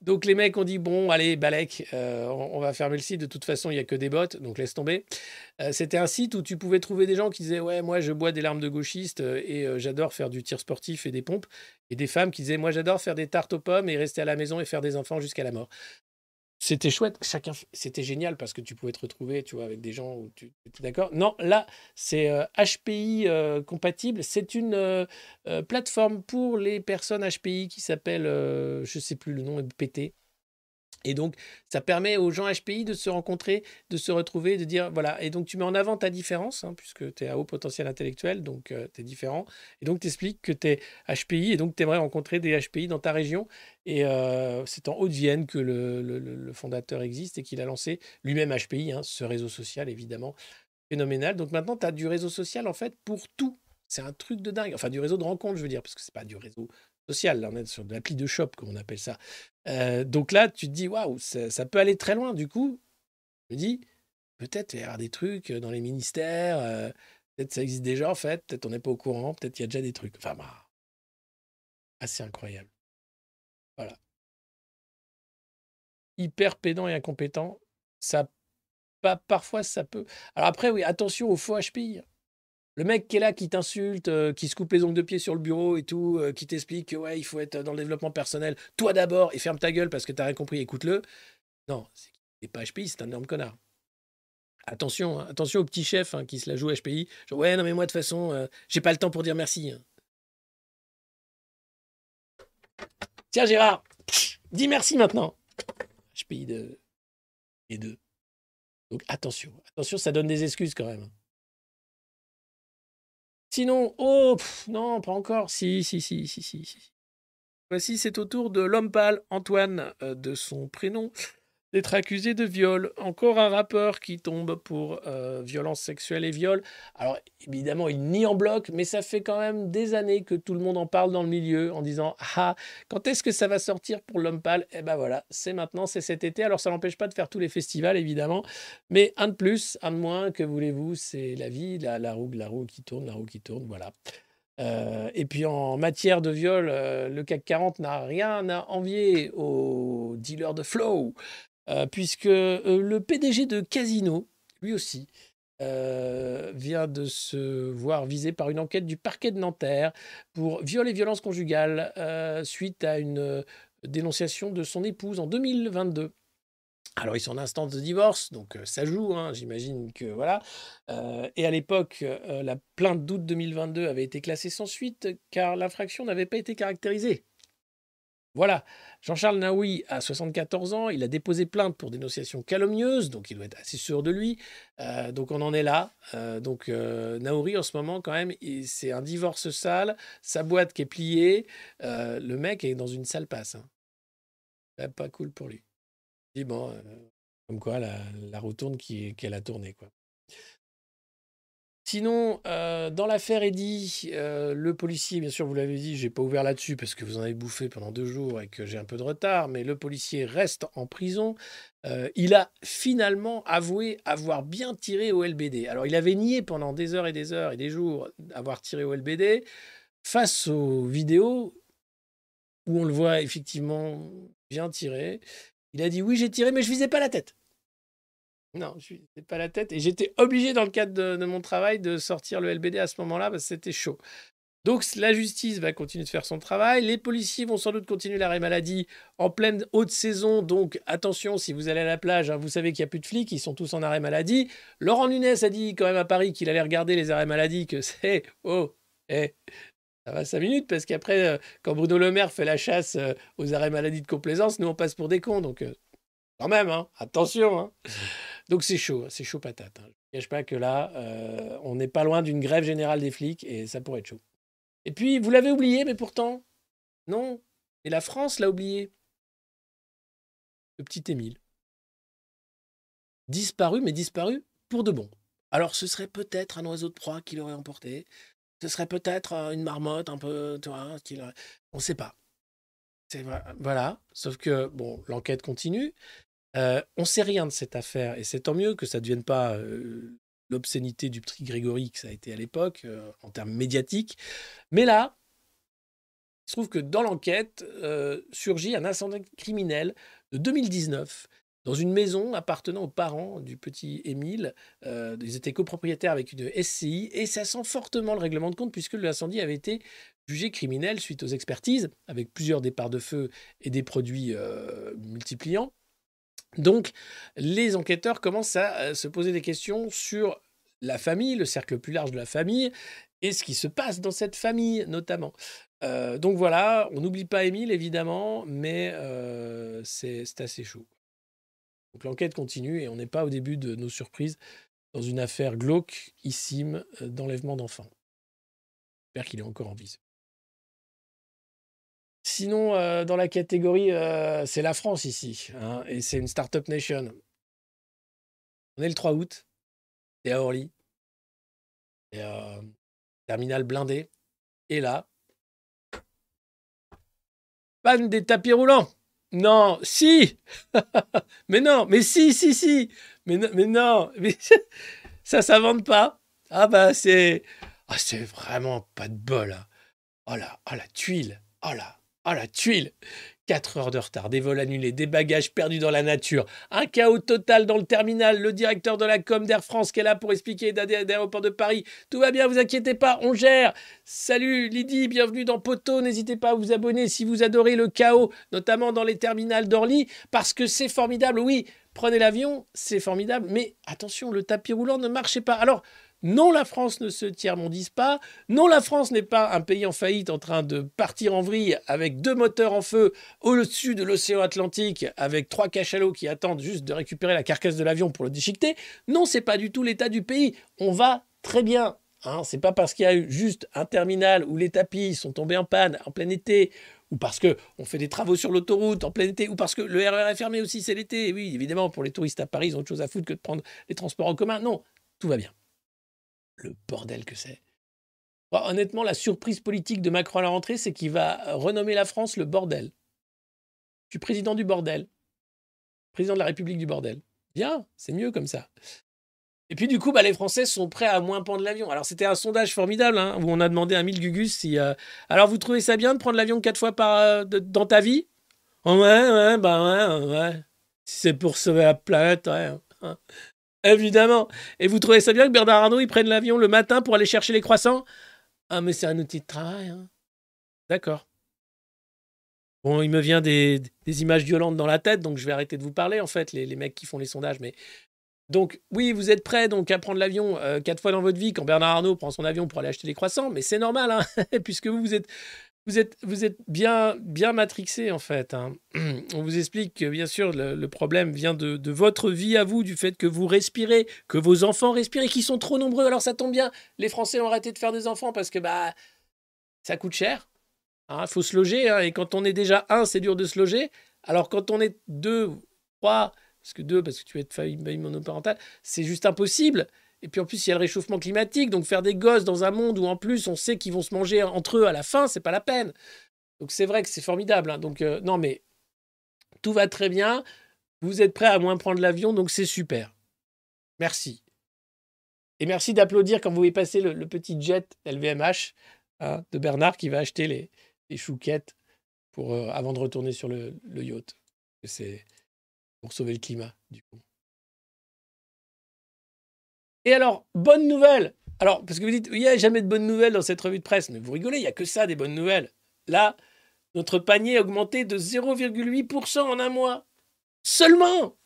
donc les mecs ont dit bon allez Balek, euh, on, va fermer le site. De toute façon il y a que des bots, donc laisse tomber. Euh, c'était un site où tu pouvais trouver des gens qui disaient ouais moi je bois des larmes de gauchistes euh, et j'adore faire du tir sportif et des pompes, et des femmes qui disaient moi j'adore faire des tartes aux pommes et rester à la maison et faire des enfants jusqu'à la mort. C'était chouette, chacun, c'était génial parce que tu pouvais te retrouver, tu vois, avec des gens où tu étais d'accord. Non, là, c'est HPI euh, euh, compatible. C'est une euh, plateforme pour les personnes HPI qui s'appelle, je sais plus le nom, PT. Et donc, ça permet aux gens HPI de se rencontrer, de se retrouver, de dire, voilà, et donc tu mets en avant ta différence, hein, puisque tu es à haut potentiel intellectuel, donc euh, tu es différent, et donc tu expliques que tu es HPI, et donc tu aimerais rencontrer des HPI dans ta région, et euh, c'est en Haute-Vienne que le, fondateur existe et qu'il a lancé lui-même HPI, hein, ce réseau social évidemment phénoménal. Donc maintenant, tu as du réseau social en fait pour tout. C'est un truc de dingue. Enfin, du réseau de rencontres, je veux dire, parce que c'est pas du réseau social. On est sur de l'appli de shop, comme on appelle ça. Euh, donc là, tu te dis, waouh, ça, peut aller très loin. Du coup, je me dis, peut-être il y avoir des trucs dans les ministères. Euh, peut-être ça existe déjà, en fait. Peut-être on n'est pas au courant. Peut-être il y a déjà des trucs. Enfin, bah, assez incroyable. Voilà. Hyper pédant et incompétent. Ça, parfois, ça peut. Alors après, oui, attention aux faux HPI. Le mec qui est là, qui t'insulte, euh, qui se coupe les ongles de pied sur le bureau et tout, euh, qui t'explique que ouais, il faut être dans le développement personnel, toi d'abord, et ferme ta gueule parce que t'as rien compris, écoute-le. Non, c'est pas HPI, c'est un énorme connard. Attention, hein, attention au petit chef hein, qui se la joue HPI. Genre, ouais, non, mais moi, de toute façon, euh, j'ai pas le temps pour dire merci. Hein. Tiens, Gérard, dis merci maintenant. HPI de. Et deux. Donc attention, attention, ça donne des excuses quand même. Sinon, oh, non, pas encore. Si, si, si, si, si. si. Voici, c'est au tour de l'homme pâle, Antoine, euh, de son prénom d'être accusé de viol. Encore un rappeur qui tombe pour euh, violence sexuelle et viol. Alors évidemment, il nie en bloc, mais ça fait quand même des années que tout le monde en parle dans le milieu en disant Ah, quand est-ce que ça va sortir pour l'homme pâle? Eh ben voilà, c'est maintenant, c'est cet été. Alors ça n'empêche pas de faire tous les festivals, évidemment, mais un de plus, un de moins, que voulez-vous C'est la vie, la, roue, la roue qui tourne, la roue qui tourne, voilà. Euh, et puis en matière de viol, euh, le CAC 40 n'a rien à envier aux dealers de flow. Euh, puisque euh, le PDG de Casino, lui aussi, euh, vient de se voir visé par une enquête du parquet de Nanterre pour viol et violence conjugale suite à une dénonciation de son épouse en 2022. Alors, ils sont en instance de divorce, donc ça joue, hein, j'imagine que voilà. et à l'époque, la plainte d'août 2022 avait été classée sans suite car l'infraction n'avait pas été caractérisée. Voilà, Jean-Charles Naoui a 74 ans, il a déposé plainte pour dénonciation calomnieuse, donc il doit être assez sûr de lui. Euh, donc on en est là. Euh, donc euh, Naouri en ce moment quand même, c'est un divorce sale, sa boîte qui est pliée, le mec est dans une sale passe. Hein. Pas cool pour lui. Et bon, comme quoi la, la retourne qu'elle a tourné quoi. Sinon, euh, dans l'affaire Eddy, euh, le policier, bien sûr, vous l'avez dit, j'ai pas ouvert là-dessus parce que vous en avez bouffé pendant deux jours et que j'ai un peu de retard, mais le policier reste en prison. Euh, il a finalement avoué avoir bien tiré au LBD. Alors, il avait nié pendant des heures et des heures et des jours avoir tiré au LBD. Face aux vidéos où on le voit effectivement bien tirer, il a dit oui, j'ai tiré, mais je visais pas la tête. Non, je n'ai pas la tête. Et j'étais obligé, dans le cadre de, mon travail, de sortir le LBD à ce moment-là parce que c'était chaud. Donc la justice va continuer de faire son travail. Les policiers vont sans doute continuer l'arrêt maladie en pleine haute saison. Donc attention, si vous allez à la plage, hein, vous savez qu'il n'y a plus de flics, ils sont tous en arrêt maladie. Laurent Nunez a dit quand même à Paris qu'il allait regarder les arrêts maladie, que c'est... Oh, eh, ça va cinq minutes, parce qu'après, euh, quand Bruno Le Maire fait la chasse euh, aux arrêts maladie de complaisance, nous on passe pour des cons. Donc euh, quand même, hein, attention. Hein. Donc c'est chaud, c'est chaud patate. Hein. Je ne cache pas que là, euh, on n'est pas loin d'une grève générale des flics et ça pourrait être chaud. Et puis, vous l'avez oublié, mais pourtant, non. Et la France l'a oublié. Le petit Émile. Disparu, mais disparu pour de bon. Alors ce serait peut-être un oiseau de proie qui l'aurait emporté. Ce serait peut-être euh, une marmotte un peu, tu vois, on ne sait pas. Voilà. Sauf que bon, l'enquête continue. Euh, on sait rien de cette affaire et c'est tant mieux que ça ne devienne pas euh, l'obscénité du petit Grégory que ça a été à l'époque euh, en termes médiatiques. Mais là, il se trouve que dans l'enquête surgit un incendie criminel de 2019 dans une maison appartenant aux parents du petit Émile. ils étaient copropriétaires avec une SCI et ça sent fortement le règlement de compte puisque l'incendie avait été jugé criminel suite aux expertises avec plusieurs départs de feu et des produits multipliants. Donc, les enquêteurs commencent à euh, se poser des questions sur la famille, le cercle plus large de la famille, et ce qui se passe dans cette famille notamment. Euh, donc voilà, on n'oublie pas Émile évidemment, mais euh, c'est assez chaud. Donc l'enquête continue et on n'est pas au début de nos surprises dans une affaire glauquissime d'enlèvement d'enfants. J'espère qu'il est encore en vie. Sinon, euh, dans la catégorie, euh, c'est la France ici, hein, et c'est une Startup Nation. On est le 3 août, et à Orly. Euh, terminal blindé. Et là, panne des tapis roulants. Non, si Mais non, mais si, si, si Mais, mais non, mais ça, ça vende pas. Ah bah c'est... Ah, c'est vraiment pas de bol. Hein. Oh là, oh la tuile. Oh là, oh la tuile. 4 heures de retard, des vols annulés, des bagages perdus dans la nature, un chaos total dans le terminal, le directeur de la com d'Air France qui est là pour expliquer d'aéroport de Paris. Tout va bien, vous inquiétez pas, on gère. Salut Lydie, bienvenue dans Poteau. N'hésitez pas à vous abonner si vous adorez le chaos, notamment dans les terminals d'Orly, parce que c'est formidable. Oui, prenez l'avion, c'est formidable, mais attention, le tapis roulant ne marchait pas. Alors, non, la France ne se tiers-mondise pas. Non, la France n'est pas un pays en faillite en train de partir en vrille avec deux moteurs en feu au-dessus de l'océan Atlantique avec trois cachalots qui attendent juste de récupérer la carcasse de l'avion pour le déchiqueter. Non, c'est pas du tout l'état du pays. On va très bien. Hein, c'est pas parce qu'il y a eu juste un terminal où les tapis sont tombés en panne en plein été, ou parce qu'on fait des travaux sur l'autoroute en plein été, ou parce que le RER est fermé aussi, c'est l'été. Oui, évidemment, pour les touristes à Paris, ils ont autre chose à foutre que de prendre les transports en commun. Non, tout va bien le bordel que c'est. honnêtement, la surprise politique de Macron à la rentrée, c'est qu'il va renommer la France le bordel. Je président du bordel. Président de la République du bordel. Bien, c'est mieux comme ça. Et puis du coup, bah, les Français sont prêts à moins prendre l'avion. Alors c'était un sondage formidable hein, où on a demandé à 1000 Gugus si... Euh, alors vous trouvez ça bien de prendre l'avion quatre fois par, euh, dans ta vie? Ouais, ouais, bah ouais, ouais. Si c'est pour sauver la planète, ouais. Hein. Évidemment. Et vous trouvez ça bien que Bernard Arnault, il prenne l'avion le matin pour aller chercher les croissants? Ah, mais c'est un outil de travail. Hein. D'accord. Bon, il me vient des, images violentes dans la tête, donc je vais arrêter de vous parler, en fait, les, mecs qui font les sondages. Mais donc, oui, vous êtes prêts donc à prendre l'avion euh, quatre fois dans votre vie quand Bernard Arnault prend son avion pour aller acheter les croissants, mais c'est normal, hein, puisque vous, vous êtes vous êtes, bien, bien matrixé en fait. Hein. On vous explique que bien sûr le, problème vient de, de, votre vie à vous, du fait que vous respirez, que vos enfants respirent et qu'ils sont trop nombreux. Alors ça tombe bien, les Français ont arrêté de faire des enfants parce que bah ça coûte cher. Il hein. faut se loger hein. et quand on est déjà un, c'est dur de se loger. Alors quand on est deux, trois, parce que deux, parce que tu es de famille monoparentale, c'est juste impossible. Et puis en plus, il y a le réchauffement climatique, donc faire des gosses dans un monde où en plus on sait qu'ils vont se manger entre eux à la fin, c'est pas la peine. Donc c'est vrai que c'est formidable. Hein. Donc euh, non, mais tout va très bien. Vous êtes prêts à moins prendre l'avion, donc c'est super. Merci. Et merci d'applaudir quand vous voyez passer le, petit jet LVMH hein, de Bernard qui va acheter les, chouquettes euh, avant de retourner sur le yacht. C'est pour sauver le climat, du coup. Et alors, bonne nouvelle Alors, parce que vous dites, il n'y a jamais de bonnes nouvelles dans cette revue de presse. Mais vous rigolez, il n'y a que ça, des bonnes nouvelles. Là, notre panier a augmenté de 0,8% en un mois. Seulement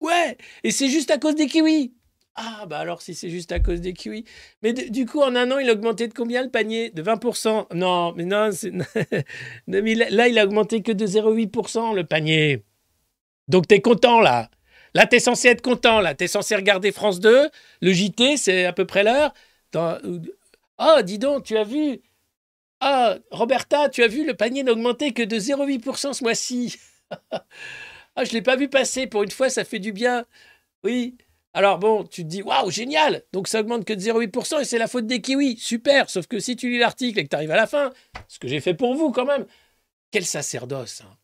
Ouais Et c'est juste à cause des kiwis ah, bah alors si c'est juste à cause des kiwis. Mais du coup, en un an, il a augmenté de combien le panier? De 20% Non, mais non, là, il a augmenté que de 0,8% le panier. Donc t'es content là? Là, tu es censé être content, là. Tu es censé regarder France 2, le JT, c'est à peu près l'heure. Oh, dis donc, tu as vu Ah, Roberta, tu as vu, le panier n'a augmenté que de 0,8% ce mois-ci. ah, je ne l'ai pas vu passer. Pour une fois, ça fait du bien. Oui. Alors bon, tu te dis, waouh, génial Donc ça augmente que de 0,8% et c'est la faute des kiwis. Super Sauf que si tu lis l'article et que tu arrives à la fin, ce que j'ai fait pour vous quand même, quel sacerdoce hein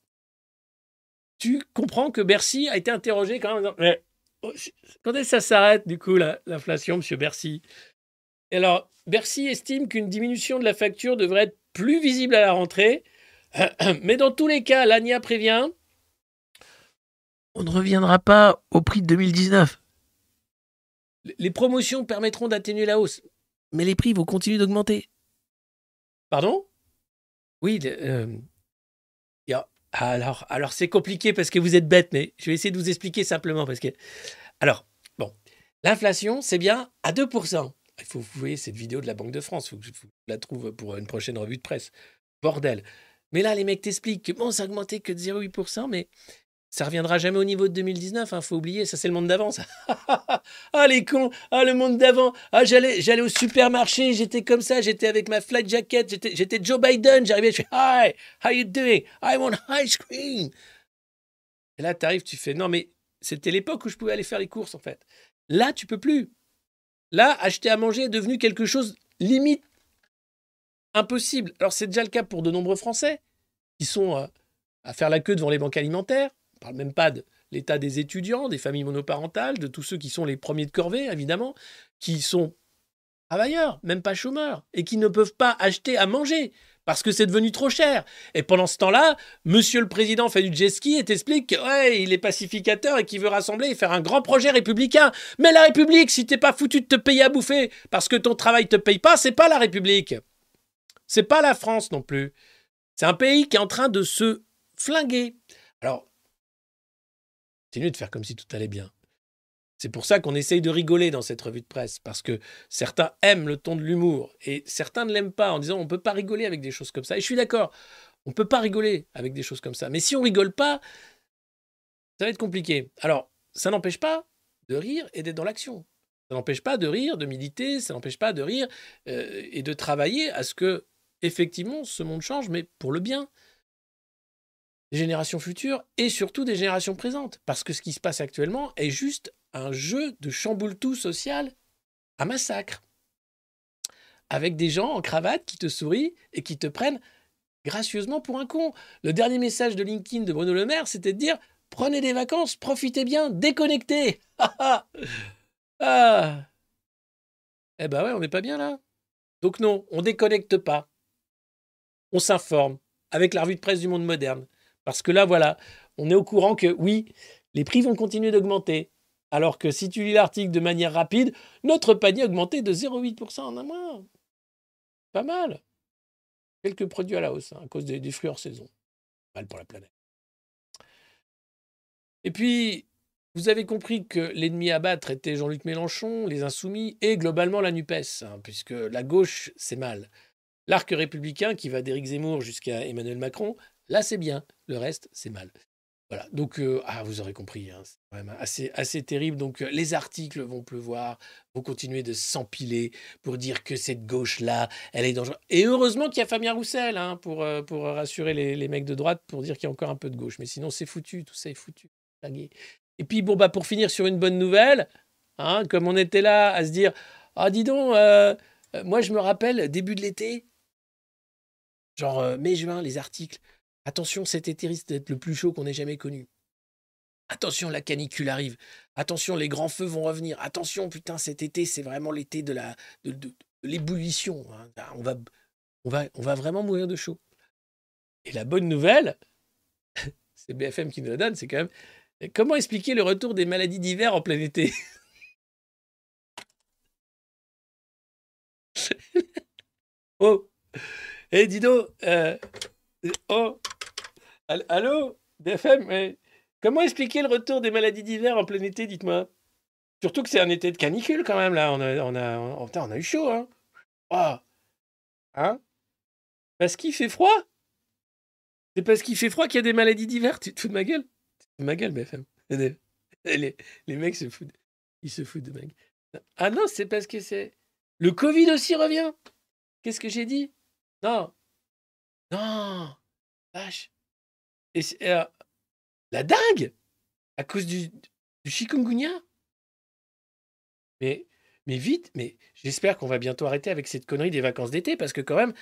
tu comprends que Bercy a été interrogé quand même. Mais oh, quand est-ce que ça s'arrête, du coup, l'inflation, monsieur Bercy? Et alors, Bercy estime qu'une diminution de la facture devrait être plus visible à la rentrée. Mais dans tous les cas, l'ANIA prévient on ne reviendra pas au prix de 2019. Les promotions permettront d'atténuer la hausse, mais les prix vont continuer d'augmenter. Pardon? Oui, euh, alors, c'est compliqué parce que vous êtes bête, mais je vais essayer de vous expliquer simplement parce que. Alors, bon, l'inflation, c'est bien à 2%. Il faut vous voyez cette vidéo de la Banque de France, il faut que je la trouve pour une prochaine revue de presse. Bordel. Mais là, les mecs t'expliquent que bon, ça a augmenté que de 0,8%, mais ça reviendra jamais au niveau de 2019, hein, faut oublier, ça c'est le monde d'avant. ah les cons, ah le monde d'avant. Ah j'allais, j'allais au supermarché, j'étais comme ça, j'étais avec ma flat jacket, j'étais, Joe Biden, j'arrivais, je fais Hi, how you doing? I want ice cream. Et là tu arrives, tu fais non mais c'était l'époque où je pouvais aller faire les courses en fait. Là tu peux plus. Là, acheter à manger est devenu quelque chose limite impossible. Alors c'est déjà le cas pour de nombreux Français qui sont euh, à faire la queue devant les banques alimentaires. Parle même pas de l'état des étudiants, des familles monoparentales, de tous ceux qui sont les premiers de corvée, évidemment, qui sont travailleurs, même pas chômeurs, et qui ne peuvent pas acheter à manger parce que c'est devenu trop cher. Et pendant ce temps-là, monsieur le président fait du jet ski et t'explique qu'il ouais, est pacificateur et qu'il veut rassembler et faire un grand projet républicain. Mais la République, si t'es pas foutu de te payer à bouffer parce que ton travail te paye pas, c'est pas la République. C'est pas la France non plus. C'est un pays qui est en train de se flinguer. Alors, de faire comme si tout allait bien. C'est pour ça qu'on essaye de rigoler dans cette revue de presse, parce que certains aiment le ton de l'humour et certains ne l'aiment pas en disant on ne peut pas rigoler avec des choses comme ça. Et je suis d'accord, on ne peut pas rigoler avec des choses comme ça. Mais si on rigole pas, ça va être compliqué. Alors, ça n'empêche pas de rire et d'être dans l'action. Ça n'empêche pas de rire, de militer, ça n'empêche pas de rire euh, et de travailler à ce que, effectivement, ce monde change, mais pour le bien des générations futures et surtout des générations présentes. Parce que ce qui se passe actuellement est juste un jeu de chamboule-tout social à massacre. Avec des gens en cravate qui te sourient et qui te prennent gracieusement pour un con. Le dernier message de LinkedIn de Bruno Le Maire, c'était de dire prenez des vacances, profitez bien, déconnectez. ah. Eh ben ouais, on n'est pas bien là. Donc non, on déconnecte pas. On s'informe avec la revue de presse du monde moderne. Parce que là, voilà, on est au courant que oui, les prix vont continuer d'augmenter. Alors que si tu lis l'article de manière rapide, notre panier a augmenté de 0,8% en un mois. Pas mal. Quelques produits à la hausse hein, à cause des, fruits hors saison. Mal pour la planète. Et puis, vous avez compris que l'ennemi à battre était Jean-Luc Mélenchon, les Insoumis et globalement la NUPES, hein, puisque la gauche, c'est mal. L'arc républicain qui va d'Éric Zemmour jusqu'à Emmanuel Macron, là c'est bien, le reste c'est mal. Voilà, donc euh, ah, vous aurez compris, hein, c'est quand même assez, terrible. Donc euh, les articles vont pleuvoir, vont continuer de s'empiler pour dire que cette gauche-là, elle est dangereuse. Et heureusement qu'il y a Fabien Roussel hein, pour, euh, pour rassurer les, les, mecs de droite, pour dire qu'il y a encore un peu de gauche. Mais sinon, c'est foutu, tout ça est foutu. Et puis, bon, bah, pour finir sur une bonne nouvelle, hein, comme on était là à se dire, ah, dis donc, moi je me rappelle, début de l'été, genre mai-juin, les articles. Attention, cet été risque d'être le plus chaud qu'on ait jamais connu. Attention, la canicule arrive. Attention, les grands feux vont revenir. Attention, putain, cet été, c'est vraiment l'été de l'ébullition. On va, vraiment mourir de chaud. Et la bonne nouvelle, c'est BFM qui nous la donne, c'est quand même comment expliquer le retour des maladies d'hiver en plein été? Oh Et eh, Dido, euh, oh Allô BFM mais Comment expliquer le retour des maladies d'hiver en plein été, dites-moi? Surtout que c'est un été de canicule quand même, là. On a, on a, on, a eu chaud, hein oh. Hein? Parce qu'il fait froid? C'est parce qu'il fait froid qu'il y a des maladies d'hiver? Tu te fous de ma gueule? Tu te fous de ma gueule, BFM. Les, les mecs se foutent. Ils se foutent de ma gueule. Ah non, c'est parce que c'est... Le Covid aussi revient Qu'est-ce que j'ai dit? Non Non Vache euh, la dingue À cause du, du chikungunya mais, mais vite, mais j'espère qu'on va bientôt arrêter avec cette connerie des vacances d'été, parce que quand même,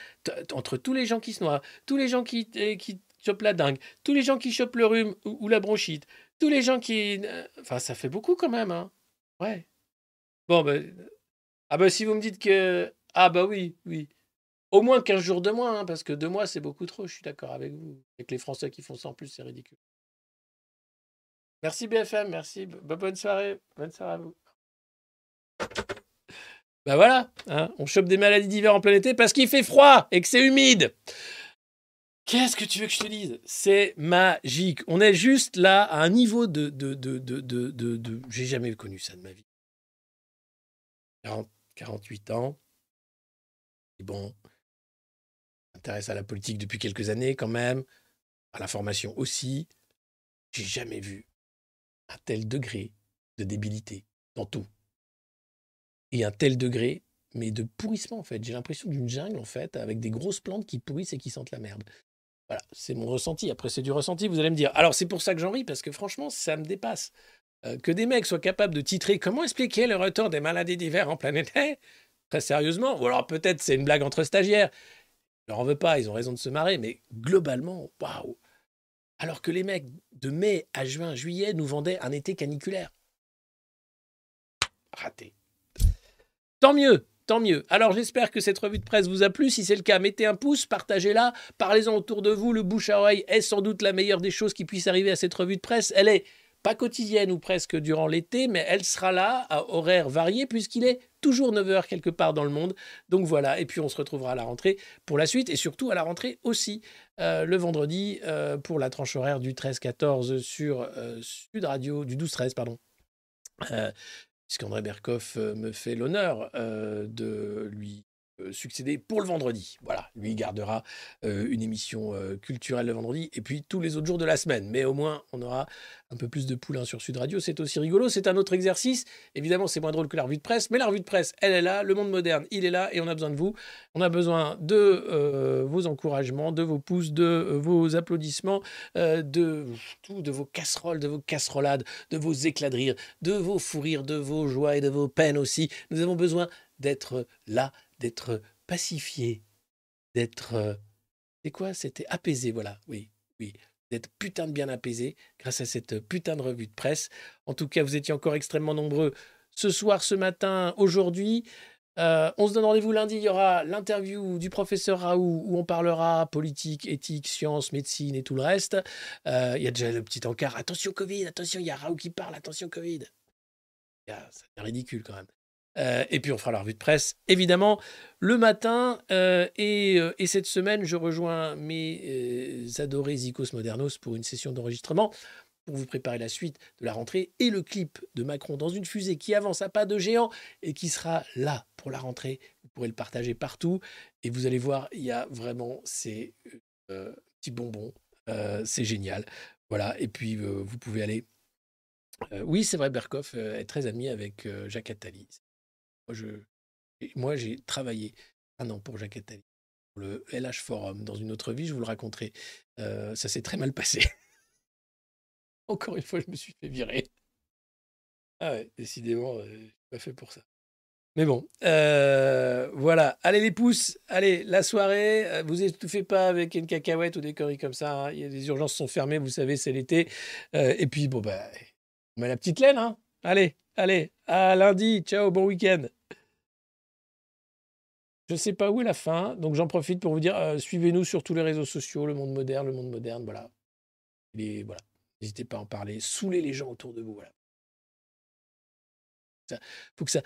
entre tous les gens qui se noient, tous les gens qui, euh, qui chopent la dingue, tous les gens qui chopent le rhume ou, la bronchite, tous les gens qui... Euh, enfin, ça fait beaucoup quand même, hein Ouais. Bon, ben... Ah bah si vous me dites que... Ah bah oui, oui. Au moins 15 jours de moins, hein, parce que deux mois, c'est beaucoup trop, je suis d'accord avec vous. Avec les Français qui font ça en plus, c'est ridicule. Merci BFM, merci. bonne soirée. Bonne soirée à vous. Ben voilà, hein, on chope des maladies d'hiver en plein été parce qu'il fait froid et que c'est humide. Qu'est-ce que tu veux que je te dise? C'est magique. On est juste là à un niveau de... de, de, de, de, J'ai jamais connu ça de ma vie. 48 ans. Et bon, m'intéresse à la politique depuis quelques années quand même, à la formation aussi. J'ai jamais vu un tel degré de débilité dans tout. Et un tel degré, mais de pourrissement en fait. J'ai l'impression d'une jungle en fait, avec des grosses plantes qui pourrissent et qui sentent la merde. Voilà, c'est mon ressenti. Après, c'est du ressenti, vous allez me dire. Alors, c'est pour ça que j'en ris, parce que franchement, ça me dépasse. euh, que des mecs soient capables de titrer Comment expliquer le retour des maladies d'hiver en planète Très sérieusement, ou alors peut-être c'est une blague entre stagiaires. Leur en veux pas, ils ont raison de se marrer, mais globalement, waouh Alors que les mecs de mai à juin, juillet nous vendaient un été caniculaire. Raté. Tant mieux, tant mieux. Alors j'espère que cette revue de presse vous a plu. Si c'est le cas, mettez un pouce, partagez-la, parlez-en autour de vous. Le bouche à oreille est sans doute la meilleure des choses qui puissent arriver à cette revue de presse. Elle est pas quotidienne ou presque durant l'été, mais elle sera là à horaires variés puisqu'il est toujours 9h quelque part dans le monde. Donc voilà, et puis on se retrouvera à la rentrée pour la suite et surtout à la rentrée aussi euh, le vendredi euh, pour la tranche horaire du 13-14 sur euh, Sud Radio, du 12-13, pardon. puisqu'André Berkoff me fait l'honneur de lui succéder pour le vendredi. Voilà, lui gardera euh, une émission euh, culturelle le vendredi et puis tous les autres jours de la semaine. Mais au moins, on aura un peu plus de poulain sur Sud Radio. C'est aussi rigolo. C'est un autre exercice. Évidemment, c'est moins drôle que la revue de presse, mais la revue de presse, elle est là. Le monde moderne, il est là et on a besoin de vous. On a besoin de vos encouragements, de vos pouces, de vos applaudissements, de tout, de vos casseroles, de vos casserolades, de vos éclats de rire, de vos fous rires, de vos joies et de vos peines aussi. Nous avons besoin d'être là d'être pacifié, d'être... Euh, c'est quoi? C'était apaisé, voilà, oui, oui. D'être putain de bien apaisé grâce à cette putain de revue de presse. En tout cas, vous étiez encore extrêmement nombreux ce soir, ce matin, aujourd'hui. Euh, on se donne rendez-vous lundi. Il y aura l'interview du professeur Raoult où on parlera politique, éthique, sciences, médecine et tout le reste. Euh, il y a déjà le petit encart. Attention Covid, attention, il y a Raoult qui parle, attention Covid. C'est ridicule quand même. Euh, et puis on fera la revue de presse, évidemment, le matin. Euh, euh, et, cette semaine, je rejoins mes adorés Zikos Modernos pour une session d'enregistrement pour vous préparer la suite de la rentrée et le clip de Macron dans une fusée qui avance à pas de géant et qui sera là pour la rentrée. Vous pourrez le partager partout et vous allez voir, il y a vraiment ces petits bonbons. c'est génial. Voilà. Et puis vous pouvez aller. oui, c'est vrai, Berkoff est très ami avec Jacques Attali. Moi, j'ai travaillé un an pour Jacques Attali, pour le LH Forum. Dans une autre vie, je vous le raconterai. Euh, ça s'est très mal passé. Encore une fois, je me suis fait virer. Ah ouais, décidément, euh, je suis pas fait pour ça. Mais bon, euh, voilà. Allez les pouces, allez, la soirée, vous étouffez pas avec une cacahuète ou des conneries comme ça. Hein. Les urgences sont fermées, vous savez, c'est l'été. et puis, bon, bah, on met la petite laine, hein. Allez, allez, à lundi. Ciao, bon week-end. Je ne sais pas où est la fin, donc j'en profite pour vous dire, euh, suivez-nous sur tous les réseaux sociaux, le monde moderne, le monde moderne, voilà. Et voilà, n'hésitez pas à en parler, saoulez les gens autour de vous, voilà. Il faut que ça...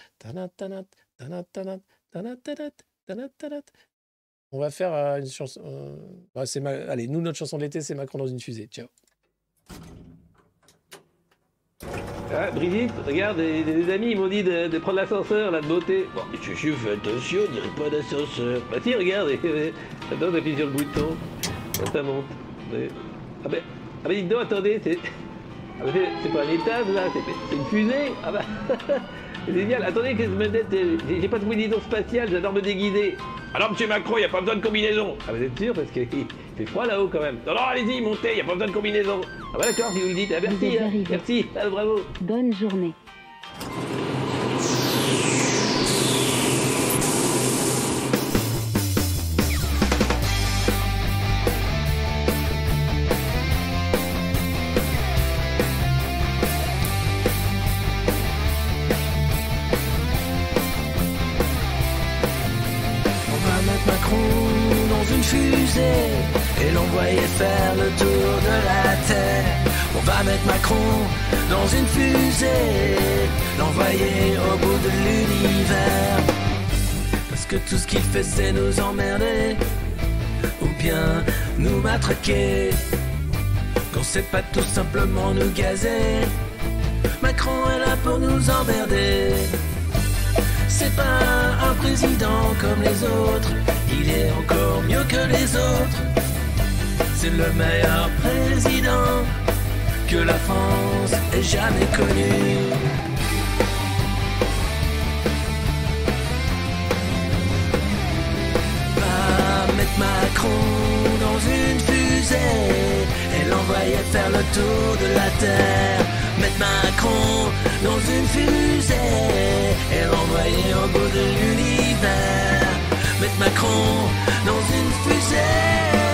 On va faire euh, une chanson... Euh, allez, nous, notre chanson de l'été, c'est Macron dans une fusée. Ciao. Ah, Brigitte, regarde, des, amis ils m'ont dit de, prendre l'ascenseur, la beauté. Bon, je suis fais attention, on dirait pas d'ascenseur. Bah tiens, regarde, attends, on appuie sur le bouton, ça monte. Ah ben, ah ben dites donc, attendez, c'est... Ah ben, pas un étage là, c'est une fusée. Ah c'est génial. Attendez, que je me dette, j'ai pas de combinaison spatiale, j'adore me déguiser. Alors, monsieur Macron, il n'y a pas besoin de combinaison. Ah, vous êtes sûr Parce qu'il fait froid là-haut quand même. Non, non, allez-y, montez, il n'y a pas besoin de combinaison. Ah, bah d'accord, si vous le dites. Ah, merci, hein. merci, ah, bravo. Bonne journée. L'envoyer au bout de l'univers. Parce que tout ce qu'il fait c'est nous emmerder, ou bien nous matraquer. Qu'on sait pas tout simplement nous gazer. Macron est là pour nous emmerder. C'est pas un président comme les autres il est encore mieux que les autres. C'est le meilleur président que la France jamais connu. Va mettre Macron dans une fusée et l'envoyer faire le tour de la terre. Mettre Macron dans une fusée et l'envoyer au bout de l'univers. Mettre Macron dans une fusée.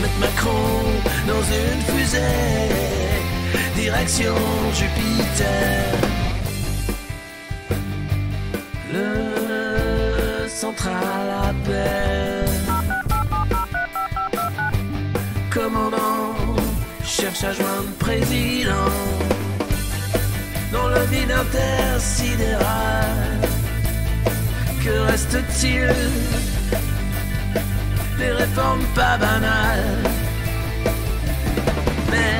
Mettre Macron dans une fusée, direction Jupiter. Le central appelle. Commandant cherche à joindre président dans le vide intersidéral. Que reste-t-il des réformes pas banales. Mais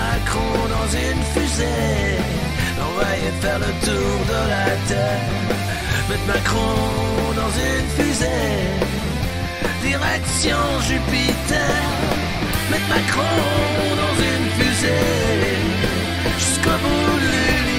Macron dans une fusée, l'envoyer faire le tour de la terre. Mettre Macron dans une fusée, direction Jupiter. Mettre Macron dans une fusée, jusqu'au bout de l'univers.